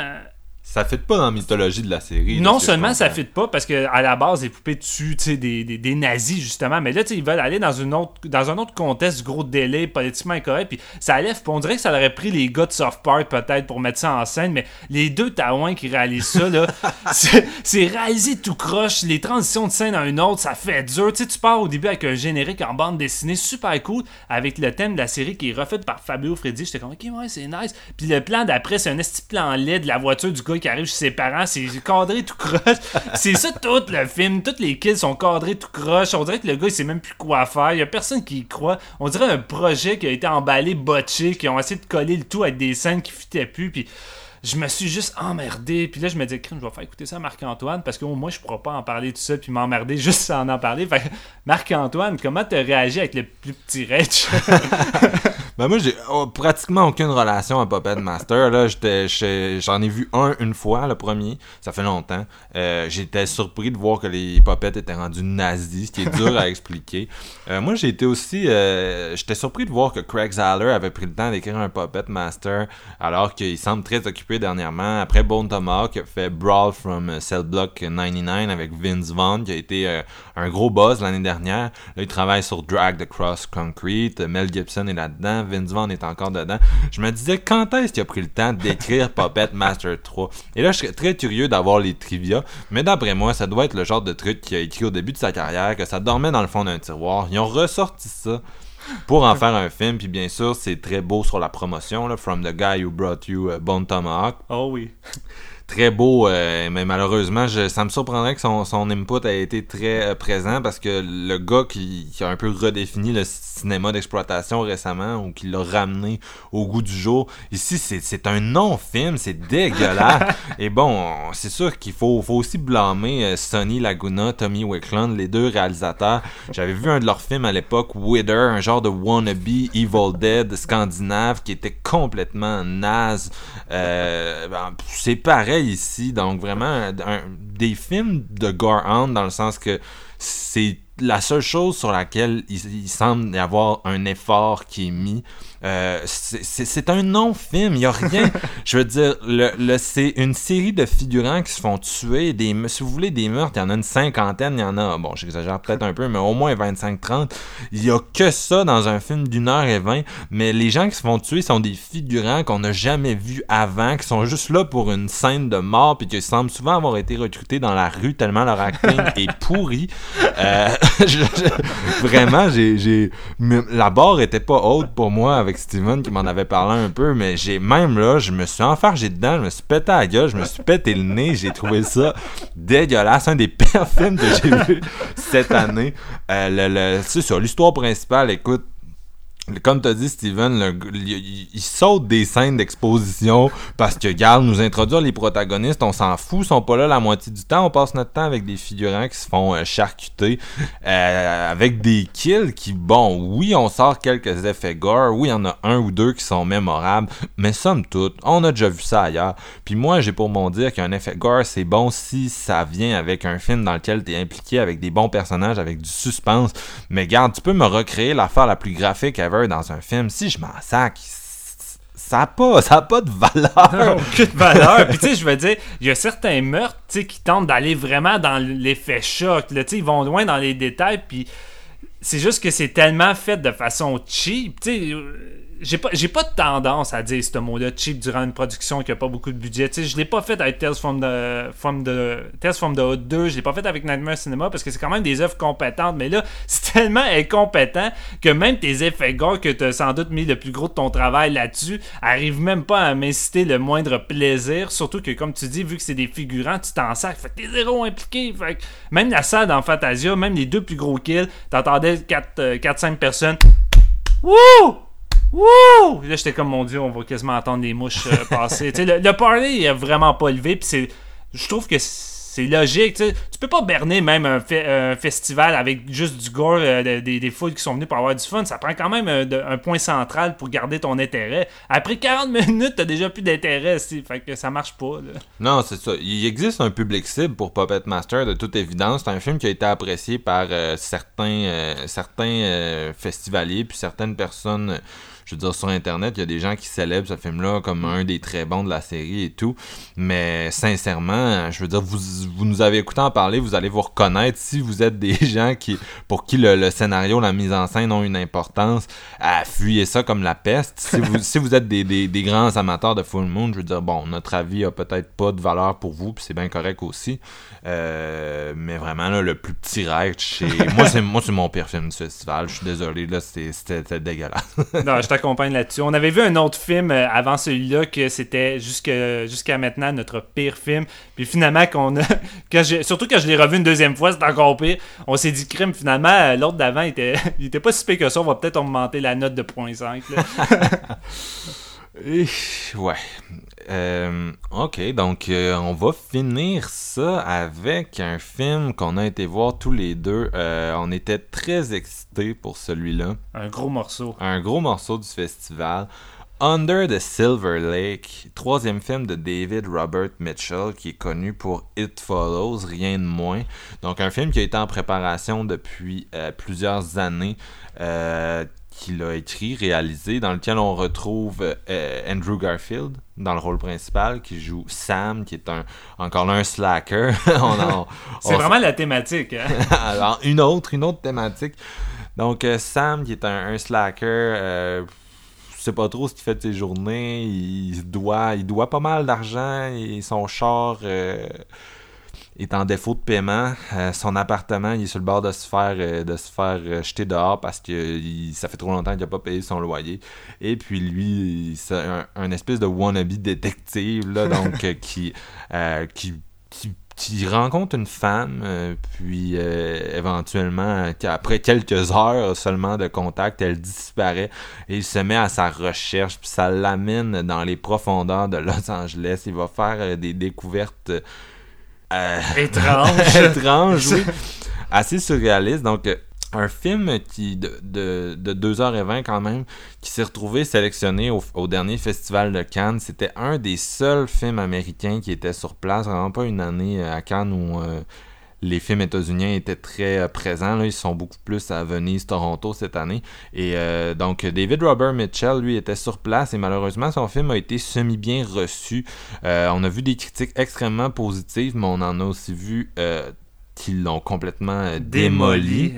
ça fit pas dans la mythologie de la série. Non seulement ça fit pas parce que à la base les poupées tuent des, des, des nazis justement, mais là ils veulent aller dans une autre dans un autre contexte gros délai politiquement incorrect puis ça lève on dirait que ça aurait pris les gars de Soft Park peut-être pour mettre ça en scène mais les deux taouins qui réalisent ça là (laughs) c'est réalisé tout croche les transitions de scène à une autre ça fait dur tu sais tu pars au début avec un générique en bande dessinée super cool avec le thème de la série qui est refait par Fabio Freddi j'étais comme ok ouais c'est nice puis le plan d'après c'est un esti plan laid de la voiture du gars qui arrive chez ses parents c'est cadré tout croche (laughs) c'est ça tout le film tous les kids sont cadrés tout croche on dirait que le gars il sait même plus quoi faire il y a personne qui y croit on dirait un projet qui a été emballé botché qui ont essayé de coller le tout avec des scènes qui fitaient plus puis je me suis juste emmerdé. Puis là, je me dis, crime, je vais faire écouter ça à Marc-Antoine parce que au moins, je pourrais pas en parler tout ça puis m'emmerder juste sans en parler. Fait Marc-Antoine, comment t'as réagi avec le plus petit Rich? (laughs) Ben moi, j'ai oh, pratiquement aucune relation à Puppet Master. Là, j'en ai vu un une fois, le premier. Ça fait longtemps. Euh, j'étais surpris de voir que les puppets étaient rendus nazis, ce qui est dur à (laughs) expliquer. Euh, moi, j'ai été aussi, euh, j'étais surpris de voir que Craig Zahler avait pris le temps d'écrire un Puppet Master, alors qu'il semble très occupé dernièrement. Après Bone Tomahawk, il a fait Brawl from Cell Block 99 avec Vince Vaughn, qui a été euh, un gros buzz l'année dernière. Là, il travaille sur Drag the Cross Concrete. Mel Gibson est là-dedans. Vince Vaughn est encore dedans. Je me disais, quand est-ce qu'il a pris le temps d'écrire Puppet Master 3? Et là, je serais très curieux d'avoir les trivia. Mais d'après moi, ça doit être le genre de truc qu'il a écrit au début de sa carrière, que ça dormait dans le fond d'un tiroir. Ils ont ressorti ça pour en faire un film. Puis bien sûr, c'est très beau sur la promotion, là, From the Guy Who Brought You uh, Bone Tomahawk oh oui. Très beau, euh, mais malheureusement, je, ça me surprendrait que son, son input ait été très euh, présent parce que le gars qui, qui a un peu redéfini le cinéma d'exploitation récemment ou qui l'a ramené au goût du jour, ici, c'est, c'est un non-film, c'est dégueulasse. (laughs) Et bon, c'est sûr qu'il faut, faut aussi blâmer euh, Sonny Laguna, Tommy Wickland, les deux réalisateurs. J'avais vu un de leurs films à l'époque, Wither, un genre de wannabe Evil Dead scandinave qui était complètement naze. Euh, ben, c'est pareil ici, donc vraiment des films de Gore dans le sens que c'est la seule chose sur laquelle il, il semble y avoir un effort qui est mis. Euh, c'est- un non-film, il n'y a rien. (laughs) Je veux dire, le, le- c'est une série de figurants qui se font tuer. Des, si vous voulez des meurtres, il y en a une cinquantaine, il y en a, bon, j'exagère peut-être un peu, mais au moins 25-30. Il y a que ça dans un film d'une heure et vingt. Mais les gens qui se font tuer sont des figurants qu'on n'a jamais vus avant, qui sont juste là pour une scène de mort, puis qui semblent souvent avoir été recrutés dans la rue tellement leur acting (laughs) est pourri. Euh, (laughs) je- je- vraiment, j'ai, la barre était pas haute pour moi avec Steven qui m'en avait parlé un peu, mais j'ai même là, je me suis enfargé dedans, je me suis pété à la gueule, je me suis pété le nez, j'ai trouvé ça dégueulasse, un des pires films que j'ai vu (laughs) cette année. Euh, le, le- c'est ça, l'histoire principale, écoute. Comme t'as dit, Steven, il, saute des scènes d'exposition parce que, regarde, nous introduire les protagonistes, on s'en fout, ils sont pas là la moitié du temps. On passe notre temps avec des figurants qui se font euh, charcuter, euh, avec des kills qui, bon, oui, on sort quelques effets gore, oui, il y en a un ou deux qui sont mémorables, mais somme toute, on a déjà vu ça ailleurs. Puis moi, j'ai pour mon dire qu'un effet gore, c'est bon si ça vient avec un film dans lequel t'es impliqué avec des bons personnages, avec du suspense. Mais garde, tu peux me recréer l'affaire la plus graphique dans un film. Si je m'en sac, ça a pas, ça a pas de valeur. aucune valeur. Puis tu sais, je veux dire, il y a certains meurtres, qui tentent d'aller vraiment dans l'effet choc. Là, ils vont loin dans les détails, puis c'est juste que c'est tellement fait de façon cheap. Tu j'ai pas, j'ai pas de tendance à dire ce mot-là cheap durant une production qui a pas beaucoup de budget. Tu sais, je l'ai pas fait avec Tales from the, from the, Tales from the Hood 2, je l'ai pas fait avec Nightmare Cinema parce que c'est quand même des œuvres compétentes. Mais là, (laughs) c'est tellement incompétent que même tes effets gore que t'as sans doute mis le plus gros de ton travail là-dessus arrivent même pas à m'inciter le moindre plaisir. Surtout que, comme tu dis, vu que c'est des figurants, tu t'en sers. Fait t'es zéro impliqué. Fait même la salle dans Fantasia, même les deux plus gros kills, t'entendais 4-5 personnes. Wouh! Wouh! Là, j'étais comme, mon Dieu, on va quasiment entendre des mouches euh, (laughs) passer. le, le party est vraiment pas élevé, puis c'est. Je trouve que c'est logique. tu sais. Tu peux pas berner même un, fe- un festival avec juste du gore, euh, de- des, des foules qui sont venues pour avoir du fun. Ça prend quand même un, point central pour garder ton intérêt. Après 40 (laughs) minutes, t'as déjà plus d'intérêt. Fait que ça marche pas. Là. Non, c'est ça. Il existe un public cible pour Puppet Master, de toute évidence. C'est un film qui a été apprécié par euh, certains, euh, certains festivaliers, puis certaines personnes je veux dire, sur Internet, il y a des gens qui célèbrent ce film-là comme un des très bons de la série et tout. Mais sincèrement, je veux dire, vous, vous nous avez écouté en parler, vous allez vous reconnaître si vous êtes des (laughs) gens qui, pour qui le, scénario, la mise en scène ont une importance, à fuyez ça comme la peste. Si vous, si vous êtes des, des, des, grands amateurs de Full Moon, je veux dire, bon, notre avis a peut-être pas de valeur pour vous, puis c'est bien correct aussi. Euh, mais vraiment, là, le plus petit rêve, moi, c'est moi c'est mon pire film du festival. Je suis désolé, là, c'était dégueulasse. non, je t'accompagne là-dessus. On avait vu un autre film euh, avant celui-là que c'était jusqu'à maintenant notre pire film. Puis finalement, qu'on a, (laughs) surtout quand je l'ai revu une deuxième fois, c'est encore pire. On s'est dit, crime, finalement, euh, l'autre d'avant, il était, (laughs) il était pas si pire que ça. On va peut-être augmenter la note de 0.5. (laughs) ouais. Euh, ok, donc euh, on va finir ça avec un film qu'on a été voir tous les deux. Euh, on était très excités pour celui-là. Un gros morceau. Un gros morceau du festival. Under the Silver Lake, troisième film de David Robert Mitchell qui est connu pour It Follows, rien de moins. Donc un film qui a été en préparation depuis plusieurs années qu'il a écrit, réalisé, dans lequel on retrouve euh, Andrew Garfield dans le rôle principal, qui joue Sam, qui est un encore là un slacker. (laughs) (laughs) C'est vraiment la thématique. Hein? (laughs) Alors, une autre, une autre thématique. Donc, euh, Sam, qui est un, slacker, euh, sais pas trop ce qu'il fait de ses journées. Il doit, il doit pas mal d'argent et son char est en défaut de paiement. Euh, son appartement, il est sur le bord de se faire, euh, de se faire euh, jeter dehors parce que ça fait trop longtemps qu'il n'a pas payé son loyer. Et puis lui, c'est un, espèce de wannabe détective, là, (laughs) donc qui, qui, qui, rencontre une femme, puis éventuellement, après quelques heures seulement de contact, elle disparaît et il se met à sa recherche, puis ça l'amène dans les profondeurs de Los Angeles. Il va faire des découvertes euh, étrange. (laughs) étrange, oui. Assez surréaliste. Donc, euh, un film qui de, de, 2h20 quand même, qui s'est retrouvé sélectionné au, dernier festival de Cannes. C'était un des seuls films américains qui était sur place. Vraiment pas une année à Cannes où les films états-uniens étaient très euh, présents. Ils sont beaucoup plus à Venise, Toronto cette année. Et euh, donc, David Robert Mitchell, lui, était sur place et malheureusement, son film a été semi-bien reçu. Euh, on a vu des critiques extrêmement positives, mais on en a aussi vu qui l'ont complètement démoli.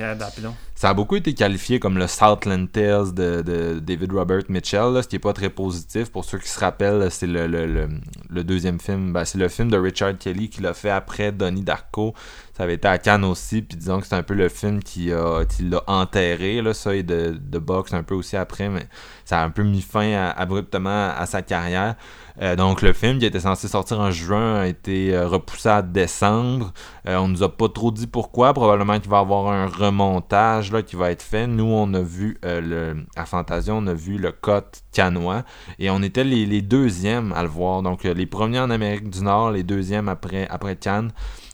Ça a beaucoup été qualifié comme le Southland Tales de, David Robert Mitchell, ce qui n'est pas très positif. Pour ceux qui se rappellent, c'est le, le, deuxième film. Ben, c'est le film de Richard Kelly qui l'a fait après Donnie Darko. Ça avait été à Cannes aussi, puis disons que c'est un peu le film qui a l'a enterré, là, ça, et de, de boxe un peu aussi après, mais ça a un peu mis fin abruptement à sa carrière. Euh, donc le film qui était censé sortir en juin a été euh, repoussé à décembre. Euh, on nous a pas trop dit pourquoi. Probablement qu'il va y avoir un remontage là, qui va être fait. Nous, on a vu le, à Fantasia, on a vu le Cote canois et on était les, deuxièmes à le voir. Donc les premiers en Amérique du Nord, les deuxièmes après, après Cannes.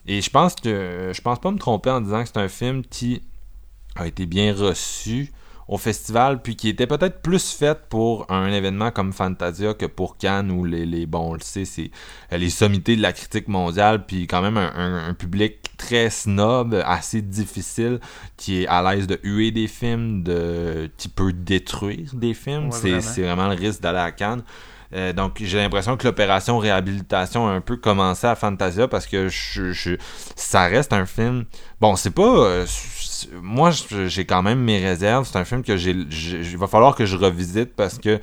Et je pense que je pense pas me tromper en disant que c'est un film qui a été bien reçu au festival, puis qui était peut-être plus faite pour un événement comme Fantasia que pour Cannes, où les, les bon, on le sait, c'est euh, les sommités de la critique mondiale, puis quand même un, public très snob, assez difficile, qui est à l'aise de huer des films, de qui peut détruire des films. c'est, vraiment le risque d'aller à Cannes. Euh, donc j'ai l'impression que l'opération réhabilitation a un peu commencé à Fantasia parce que je, ça reste un film. Bon, c'est pas. Euh, moi, j'ai quand même mes réserves. C'est un film que j'ai. Il va falloir que je revisite parce que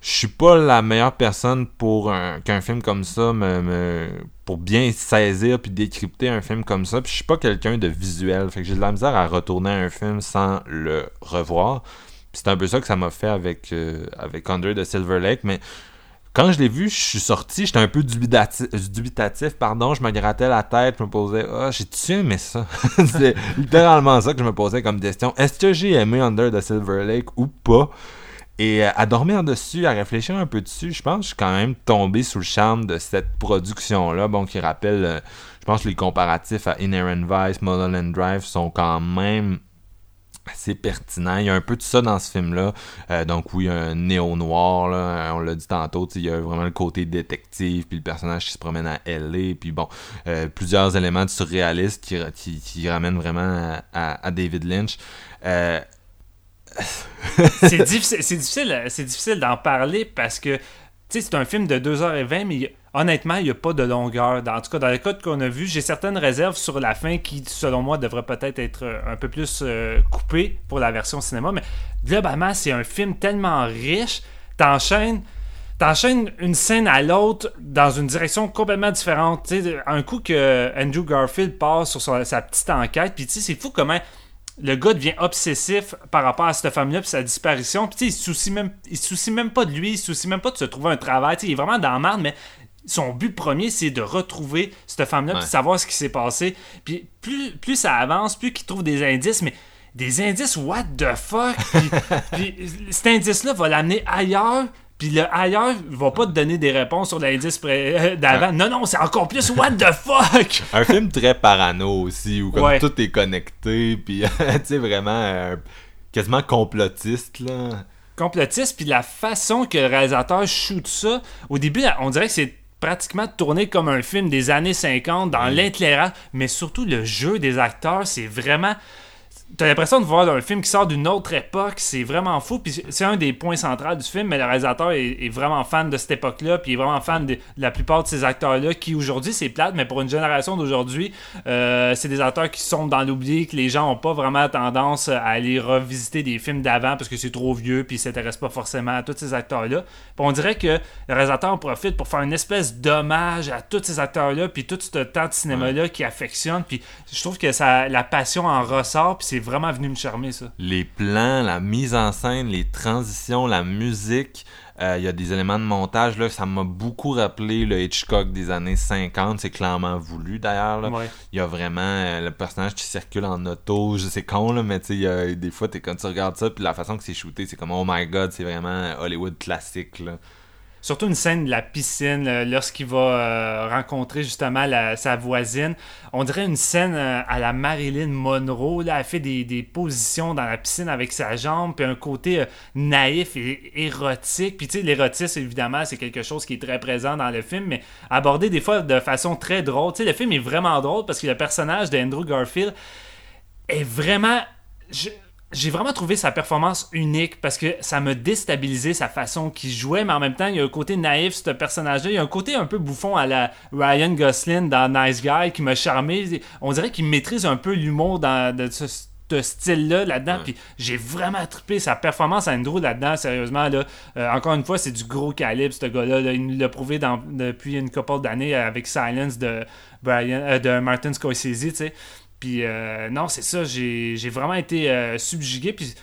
je suis pas la meilleure personne pour qu'un film comme ça me, pour bien saisir puis décrypter un film comme ça. Puis je suis pas quelqu'un de visuel, fait que j'ai de la misère à retourner un film sans le revoir. C'est un peu ça que ça m'a fait avec euh, avec Under the Silver Lake, mais quand je l'ai vu, je suis sorti, j'étais un peu dubitatif, pardon, je me grattais la tête, je me posais, ah, j'ai-tu aimé ça? (laughs) c'est littéralement ça que je me posais comme question. Est-ce que j'ai aimé Under the Silver Lake ou pas? Et euh, à dormir dessus, à réfléchir un peu dessus, je pense que je suis quand même tombé sous le charme de cette production-là, bon, qui rappelle, euh, je pense que les comparatifs à Inherent Vice, Mulholland Drive sont quand même assez pertinent. Il y a un peu de ça dans ce film-là. Euh, donc oui, un néo-noir, là, on l'a dit tantôt, il y a vraiment le côté détective, puis le personnage qui se promène à L.A., puis bon, euh, plusieurs éléments de surréalisme qui, qui, ramènent vraiment à, David Lynch. Euh, (laughs) c'est difficile, c'est difficile, d'en parler parce que c'est un film de 2h20, mais honnêtement, il n'y a pas de longueur. Dans, en tout cas, dans le code qu'on a vu, j'ai certaines réserves sur la fin qui, selon moi, devrait peut-être être euh, un peu plus euh, coupée pour la version cinéma. Mais globalement, c'est un film tellement riche. T'enchaînes. T'enchaînes une scène à l'autre dans une direction complètement différente. Un coup que Andrew Garfield passe sur sa petite enquête, puis c'est fou comment le gars devient obsessif par rapport à cette femme-là puis sa disparition. Puis il se soucie même, il se soucie même pas de lui, il se soucie même pas de se trouver un travail. Il est vraiment dans la merde, mais son but premier, c'est de retrouver cette femme-là puis savoir ce qui s'est passé. Puis plus, plus ça avance, plus qu'il trouve des indices, mais des indices what the fuck? Puis, (laughs) puis cet indice-là va l'amener ailleurs. Puis le ailleurs va pas te donner des réponses sur l'indice euh, d'avant. Non, non, c'est encore plus what the fuck? (laughs) Un film très parano aussi, où comme Ouais. tout est connecté, puis (laughs) tu sais, vraiment euh, quasiment complotiste, là. complotiste, puis la façon que le réalisateur shoot ça, au début, on dirait que c'est pratiquement tourné comme un film des années 50 dans l'éclairage, mais surtout le jeu des acteurs, c'est vraiment... T'as l'impression de voir un film qui sort d'une autre époque, c'est vraiment fou, puis c'est un des points centraux du film, mais le réalisateur est, est vraiment fan de cette époque-là, puis il est vraiment fan de, de la plupart de ces acteurs-là, qui aujourd'hui c'est plate, mais pour une génération d'aujourd'hui, euh, c'est des acteurs qui sont dans l'oubli, que les gens ont pas vraiment tendance à aller revisiter des films d'avant parce que c'est trop vieux, puis ils s'intéressent pas forcément à tous ces acteurs-là. Puis on dirait que le réalisateur en profite pour faire une espèce d'hommage à tous ces acteurs-là, puis tout ce temps de cinéma-là qui affectionne, puis je trouve que ça, la passion en ressort, puis c'est vraiment venu me charmer ça. Les plans, la mise en scène, les transitions, la musique, euh, il y a des éléments de montage, là, ça m'a beaucoup rappelé le Hitchcock des années 50, c'est clairement voulu d'ailleurs. Ouais. Il y a vraiment euh, le personnage qui circule en auto, je sais con là, mais tu sais, il y a- des fois quand tu regardes ça, puis la façon que c'est shooté, c'est comme oh my god, c'est vraiment Hollywood classique là. Surtout une scène de la piscine, là, lorsqu'il va euh, rencontrer justement sa voisine. On dirait une scène euh, à la Marilyn Monroe. Là, elle fait des, des positions dans la piscine avec sa jambe, puis un côté euh, naïf et érotique. Puis tu sais, l'érotisme, évidemment, c'est quelque chose qui est très présent dans le film, mais abordé des fois de façon très drôle. Tu sais, le film est vraiment drôle parce que le personnage d'Andrew Garfield est vraiment. J'ai vraiment trouvé sa performance unique parce que ça m'a déstabilisé sa façon qu'il jouait, mais en même temps, il y a un côté naïf, ce personnage-là. Il y a un côté un peu bouffon à la Ryan Gosling dans Nice Guy qui m'a charmé. On dirait qu'il maîtrise un peu l'humour dans de ce, style-là là-dedans. Puis j'ai vraiment trippé sa performance à Andrew là-dedans, sérieusement. Là, Euh, encore une fois, c'est du gros calibre, ce gars-là. là. Il nous l'a prouvé dans- depuis une couple d'années avec Silence de, Brian, euh, de Martin Scorsese, tu sais. Puis euh, non, c'est ça, j'ai vraiment été euh, subjugué. Puis,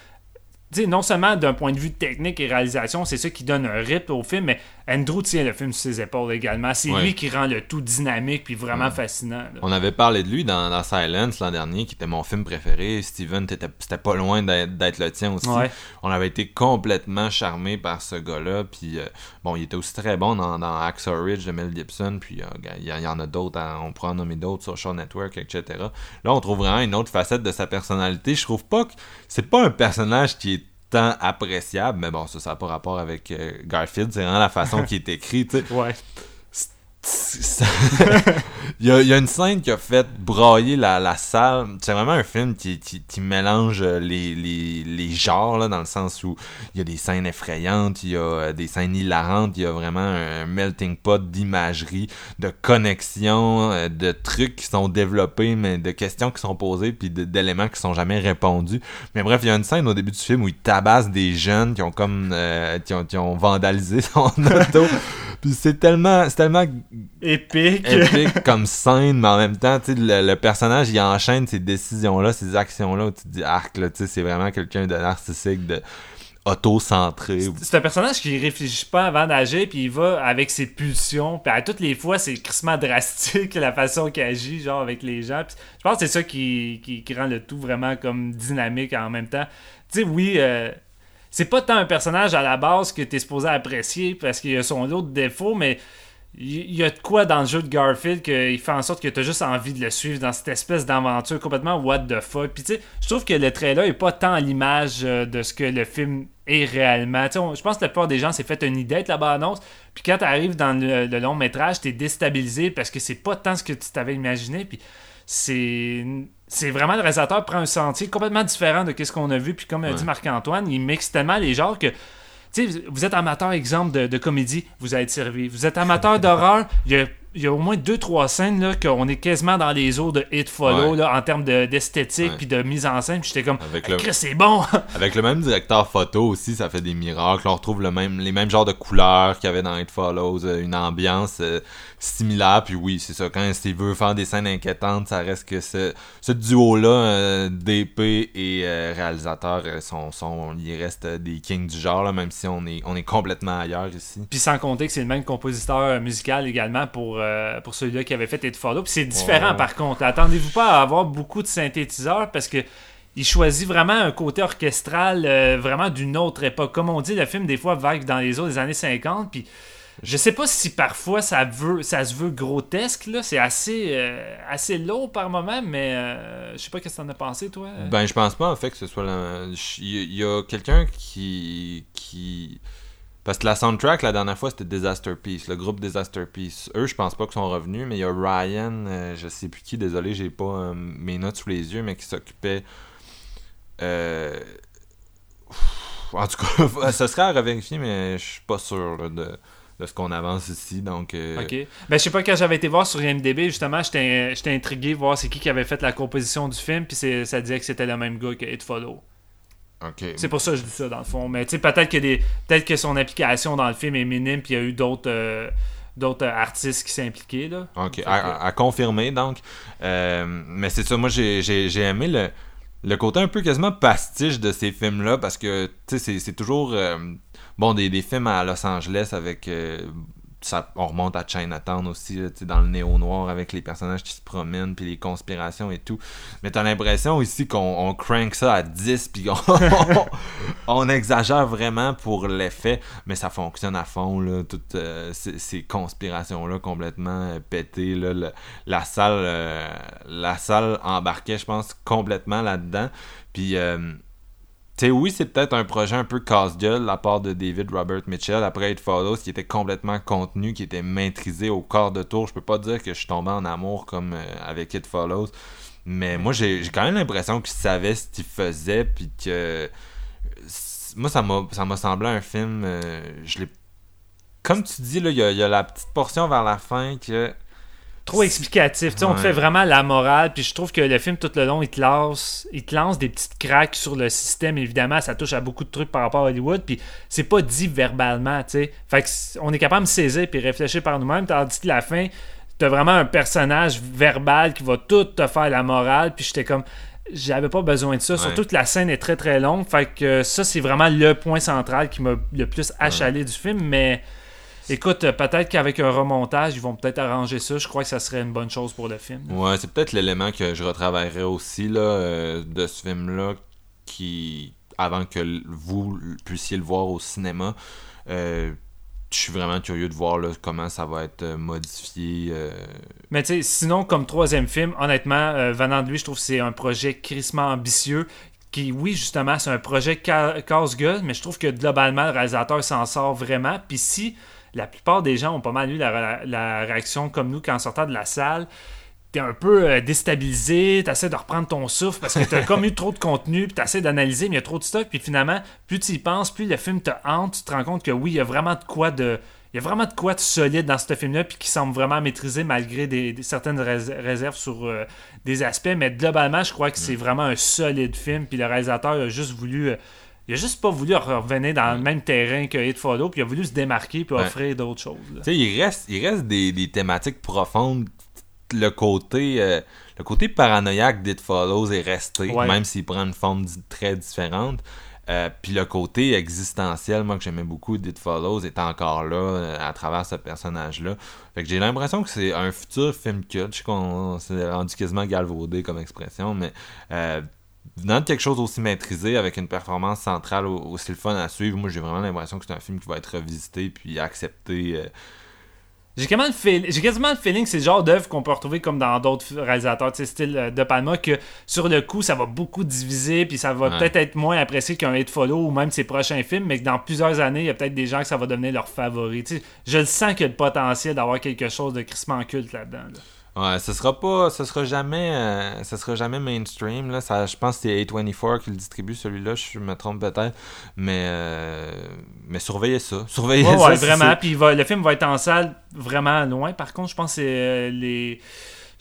non seulement d'un point de vue technique et réalisation, c'est ça qui donne un rythme au film, mais Andrew tient le film sur ses épaules également. C'est Ouais. lui qui rend le tout dynamique puis vraiment fascinant. là. On avait parlé de lui dans, dans Silence l'an dernier, qui était mon film préféré. Steven, c'était pas loin d'être le tien aussi. Ouais. On avait été complètement charmé par ce gars-là. Puis euh, bon, il était aussi très bon dans, dans Hacksaw Ridge de Mel Gibson. Puis euh, il y, en a d'autres, hein, on pourra en nommer d'autres sur Show Network, etc. Là, on trouve vraiment une autre facette de sa personnalité. Je trouve pas que c'est pas un personnage qui est tant appréciable, mais bon, ça, ça n'a pas rapport avec euh, Garfield, c'est vraiment la façon qui est écrit, tu sais. Ouais. (laughs) Il, y a, une scène qui a fait brailler la, la salle. C'est vraiment un film qui, qui, mélange euh, les, les, genres, là, dans le sens où il y a des scènes effrayantes, il y a euh, des scènes hilarantes, il y a vraiment un melting pot d'imagerie, de connexions, euh, de trucs qui sont développés, mais de questions qui sont posées, puis d'éléments qui sont jamais répondus. Mais bref, il y a une scène au début du film où il tabasse des jeunes qui ont comme qui, ont, qui ont vandalisé (laughs) son auto. Puis c'est tellement, c'est tellement Épique. épique (laughs) comme scène, mais en même temps, tu sais, le, le personnage, il enchaîne ces décisions-là, ces actions-là, où tu te dis, arc, là, tu sais, c'est vraiment quelqu'un de narcissique, de auto-centré. C'est un personnage qui réfléchit pas avant d'agir, puis il va avec ses pulsions. Puis à toutes les fois, c'est crissement drastique (laughs) la façon qu'il agit, genre avec les gens. Puis je pense que c'est ça qui, qui, qui rend le tout vraiment comme dynamique en même temps. Tu sais, oui, euh, c'est pas tant un personnage à la base que t'es supposé apprécier parce qu'il a son lot de défauts, mais il y a de quoi dans le jeu de Garfield qu'il fait en sorte que t'as juste envie de le suivre dans cette espèce d'aventure complètement what the fuck. Puis tu sais, je trouve que le trailer est pas tant l'image euh, de ce que le film est réellement. Je pense que la plupart des gens s'est fait une idée de la bande-annonce. Puis quand t'arrives dans le, le long métrage, t'es déstabilisé parce que c'est pas tant ce que tu t'avais imaginé. Puis c'est c'est vraiment le réalisateur prend un sentier complètement différent de ce qu'on a vu puis comme a dit Marc-Antoine il mixe tellement les genres que tu sais, vous êtes amateur, exemple, de, de, comédie, vous allez être servi. Vous êtes amateur (laughs) d'horreur, il y a il y a au moins deux trois scènes là qu'on est quasiment dans les eaux de Hit Follow là, en termes d'esthétique puis de mise en scène. J'étais comme avec le... c'est bon. (laughs) avec le même directeur photo aussi, ça fait des miracles. On retrouve le même les mêmes genres de couleurs qu'il y avait dans Hit Follows, euh, une ambiance euh, similaire. Puis oui, c'est ça. Quand Steve veut faire des scènes inquiétantes, ça reste que ce, ce duo là, euh, DP et réalisateur, sont, sont il reste des kings du genre là, même si on est on est complètement ailleurs ici. Puis sans compter que c'est le même compositeur musical également pour euh, pour, celui-là qui avait fait It Follow. Puis c'est différent par contre. Attendez-vous pas à avoir beaucoup de synthétiseurs parce que il choisit vraiment un côté orchestral euh, vraiment d'une autre époque. Comme on dit, le film des fois vague dans les eaux des années 50. Puis je sais pas si parfois ça veut ça se veut grotesque là, c'est assez euh, assez lourd par moment mais je sais pas qu'est-ce que t'en as pensé toi? Ben je pense pas en fait que ce soit il y a quelqu'un qui qui parce que la soundtrack, la dernière fois, c'était Disaster Peace, le groupe Disaster Peace. Eux, je pense pas qu'ils sont revenus, mais il y a Ryan, euh, je sais plus qui, désolé, j'ai pas euh, mes notes sous les yeux, mais qui s'occupait. Euh, en tout cas, (laughs) ce serait à revérifier, mais je suis pas sûr de, ce qu'on avance ici. Donc, Ok. Ben, je sais pas, quand j'avais été voir sur IMDb, justement, j'étais intrigué de voir c'est qui qui avait fait la composition du film, puis ça disait que c'était le même gars que It Follow. C'est pour ça que je dis ça dans le fond. Mais peut-être que des peut-être que son implication dans le film est minime puis il y a eu d'autres euh, d'autres artistes qui s'impliquaient là. OK, à, confirmer donc. Euh, mais c'est ça moi j'ai aimé le le côté un peu quasiment pastiche de ces films-là, parce que c'est toujours euh, bon des, des, films à Los Angeles avec ça, on remonte à Chinatown aussi, dans le néo-noir avec les personnages qui se promènent, puis les conspirations et tout. Mais t'as l'impression ici qu'on crank ça à 10, puis on, (laughs) on, exagère vraiment pour l'effet, mais ça fonctionne à fond, là, toutes euh, ces, conspirations-là complètement euh, pétées. Là, la, salle, euh, la salle embarquait, je pense, complètement là-dedans. Puis sais, oui, c'est peut-être un projet un peu casse-gueule la part de David Robert Mitchell après It Follows, qui était complètement contenu, qui était maîtrisé au corps de tour. Je peux pas dire que je suis tombé en amour comme euh, avec It Follows, mais moi, j'ai quand même l'impression qu'il savait ce qu'il faisait, puis que. Moi, ça m'a semblé un film. Euh, je l'ai. Comme tu dis, il y, y, a la petite portion vers la fin que trop explicatif. On te fait vraiment la morale. Puis je trouve que le film, tout le long, il te lance, il te lance des petites craques sur le système. Évidemment, ça touche à beaucoup de trucs par rapport à Hollywood. Puis c'est pas dit verbalement. Fait que on est capable de saisir puis réfléchir par nous-mêmes. Tandis que la fin, t'as vraiment un personnage verbal qui va tout te faire la morale. Puis j'étais comme j'avais pas besoin de ça. Surtout que la scène est très très longue. Fait que ça, c'est vraiment le point central qui m'a le plus achalé du film. Mais Écoute, euh, peut-être qu'avec un remontage, ils vont peut-être arranger ça. Je crois que ça serait une bonne chose pour le film. Ouais, c'est peut-être l'élément que je retravaillerai aussi là, euh, de ce film-là, qui avant que vous puissiez le voir au cinéma. Euh, je suis vraiment curieux de voir comment ça va être modifié. Mais tu sais, sinon, comme troisième film, honnêtement, venant de lui, je trouve que c'est un projet crissement ambitieux qui, oui, justement, c'est un projet casse-gueule, mais je trouve que globalement, le réalisateur s'en sort vraiment. Puis si la plupart des gens ont pas mal eu la, réaction comme nous quand on sortait de la salle t'es un peu euh, déstabilisé, t'essaies de reprendre ton souffle parce que t'as comme eu trop de contenu, puis t'essaies d'analyser, mais il y a trop de stock, puis finalement, plus tu y penses, plus le film te hante, tu te rends compte que oui, il y a vraiment de quoi de. Il y a vraiment de quoi de solide dans ce film-là, puis qui semble vraiment maîtriser malgré des, certaines réserves sur euh, des aspects. Mais globalement, je crois que c'est vraiment un solide film, puis le réalisateur a juste voulu. Euh, il a juste pas voulu revenir dans le même terrain que Hit Follow, puis il a voulu se démarquer puis offrir d'autres choses. Il reste, il reste des, thématiques profondes. Le côté, euh, le côté paranoïaque d'Hit Follows est resté, même s'il prend une forme très différente. Euh, puis le côté existentiel, moi que j'aimais beaucoup d'It Follows, est encore là euh, à travers ce personnage-là. Fait que j'ai l'impression que c'est un futur film culte. Je sais qu'on s'est rendu quasiment galvaudé comme expression, mais venant de quelque chose aussi maîtrisé avec une performance centrale aussi le fun à suivre, moi j'ai vraiment l'impression que c'est un film qui va être revisité puis accepté. Euh. J'ai quasiment, le feeling que c'est le genre d'œuvre qu'on peut retrouver comme dans d'autres réalisateurs, style euh, De Palma, que sur le coup, ça va beaucoup diviser, puis ça va peut-être être moins apprécié qu'un Hit Follow ou même ses prochains films, mais que dans plusieurs années, il y a peut-être des gens que ça va devenir leur favori. je le sens qu'il y a le potentiel d'avoir quelque chose de crissement culte là-dedans. là dedans Ouais, ce sera pas, ce sera jamais, euh, ce sera jamais mainstream là. Ça, je pense que c'est A24 qui le distribue celui-là. Je me trompe peut-être, mais euh, mais surveillez ça, surveillez Ouais, ça. ouais, si vraiment. Puis va- le film va être en salle vraiment loin. Par contre, je pense que c'est euh, les.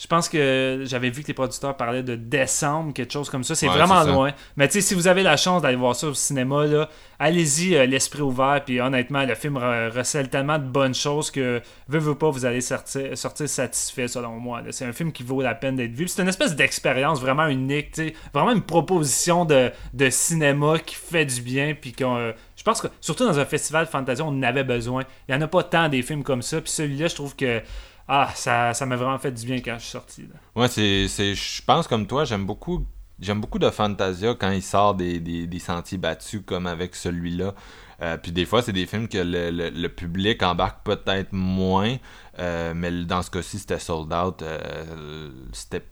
Je pense que j'avais vu que les producteurs parlaient de décembre, quelque chose comme ça. C'est Ouais, vraiment loin. Mais tu sais, si vous avez la chance d'aller voir ça au cinéma, là, allez-y, euh, l'esprit ouvert. Puis honnêtement, le film re- recèle tellement de bonnes choses que, veux, veux pas, vous allez sortir, sortir satisfait, selon moi. C'est un film qui vaut la peine d'être vu. C'est une espèce d'expérience vraiment unique. tu sais. Vraiment une proposition de, de cinéma qui fait du bien. Puis qu'on. euh, je pense que, surtout dans un festival de fantasy, on en avait besoin. Il n'y en a pas tant des films comme ça. Puis celui-là, je trouve que. Ah, ça ça m'a vraiment fait du bien quand je suis sorti. là. Ouais, c'est, c'est, je pense comme toi, j'aime beaucoup, j'aime beaucoup de Fantasia quand il sort des, des, des sentiers battus comme avec celui-là. Euh, puis des fois, c'est des films que le, le, le public embarque peut-être moins, euh, mais dans ce cas-ci, c'était sold out, euh, c'était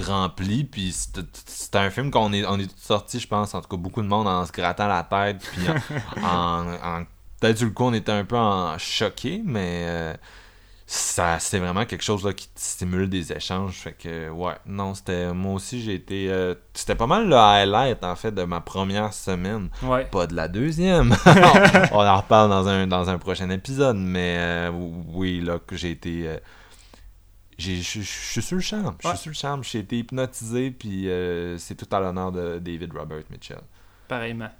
rempli, puis c'était, un film qu'on est, on est tous sortis, je pense, en tout cas beaucoup de monde en se grattant la tête, puis en, (laughs) en, en- peut-être du coup on était un peu en choqué, mais ça c'est vraiment quelque chose là, qui stimule des échanges fait que ouais non c'était moi aussi j'ai été euh, c'était pas mal le highlight en fait de ma première semaine Ouais. pas de la deuxième (laughs) (laughs) on en reparle dans un dans un prochain épisode mais euh, oui là que j'ai été euh, j'ai- je suis sur le charme je Ouais. suis sur le charme j'ai été hypnotisé puis euh, c'est tout à l'honneur de David Robert Mitchell Pareillement.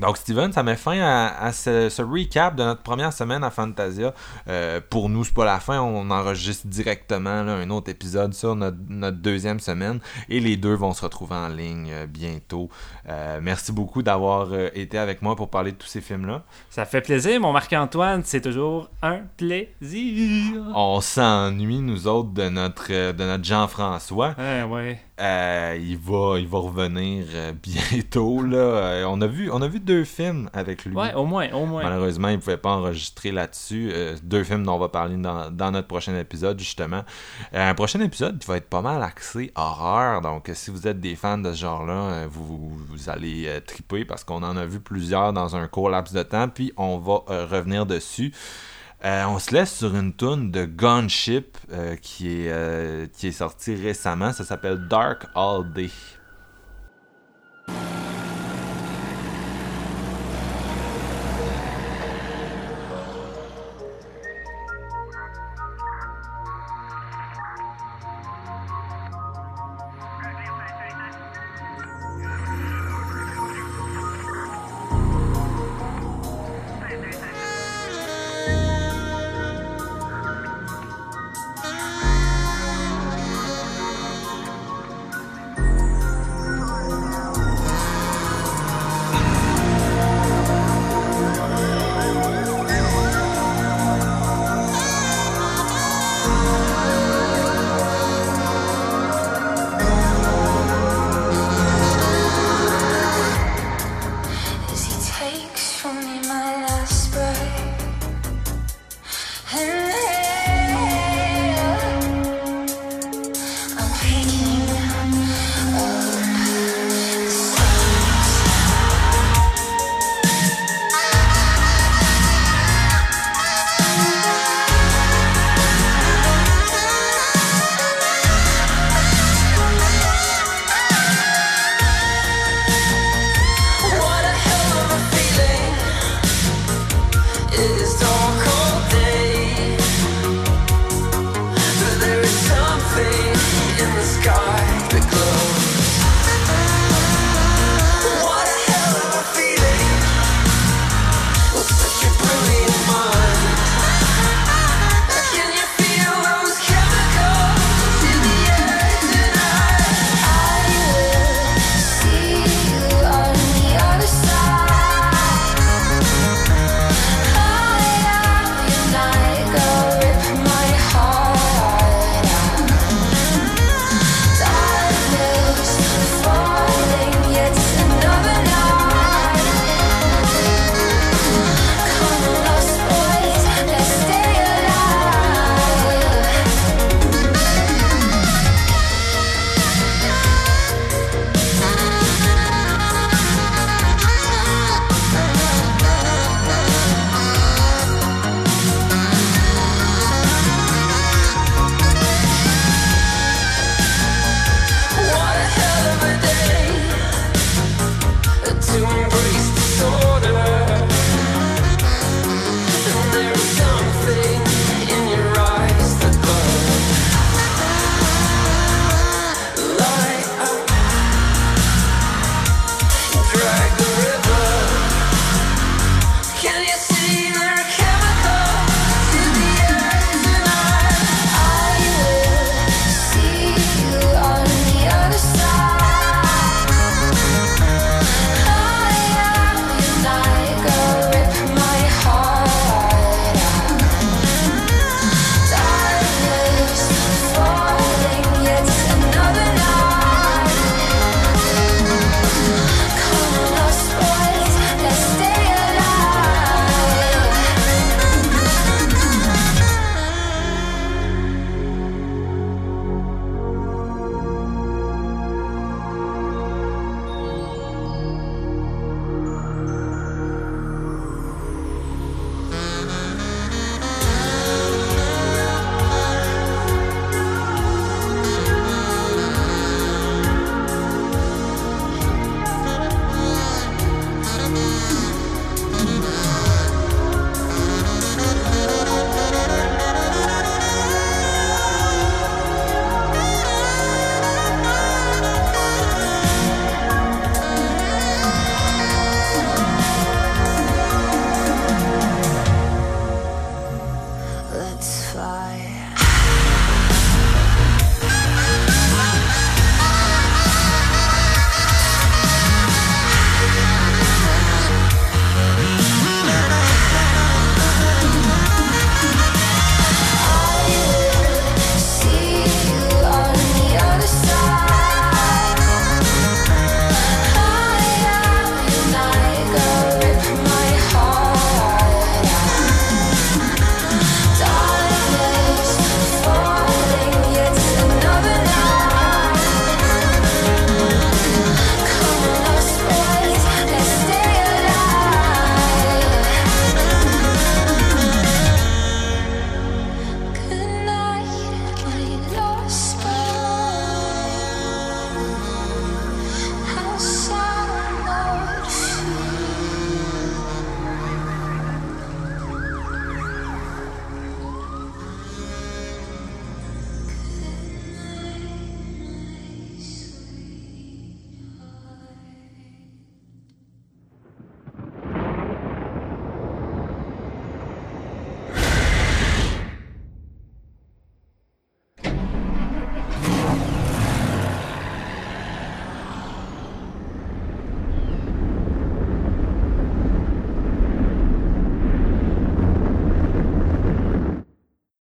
Donc, Steven, ça met fin à, à ce, ce recap de notre première semaine à Fantasia. Euh, pour nous, c'est pas la fin. On enregistre directement là, un autre épisode sur notre, notre deuxième semaine. Et les deux vont se retrouver en ligne euh, bientôt. Euh, merci beaucoup d'avoir été avec moi pour parler de tous ces films-là. Ça fait plaisir, mon Marc-Antoine. C'est toujours un plaisir. On s'ennuie, nous autres, de notre, de notre Jean-François. Ouais, ouais. Euh, il, va, il va revenir euh, (laughs) bientôt. Là. Euh, on, a vu, on a vu deux films avec lui. Ouais, au moins, au moins. Malheureusement, il ne pouvait pas enregistrer là-dessus. Euh, deux films dont on va parler dans, dans notre prochain épisode, justement. Euh, un prochain épisode qui va être pas mal axé horreur. Donc, si vous êtes des fans de ce genre-là, vous, vous, allez triper parce qu'on en a vu plusieurs dans un court laps de temps. Puis, on va revenir dessus. Euh, on se laisse sur une tune de Gunship euh, qui, est, euh, qui est sortie récemment. Ça s'appelle Dark All Day.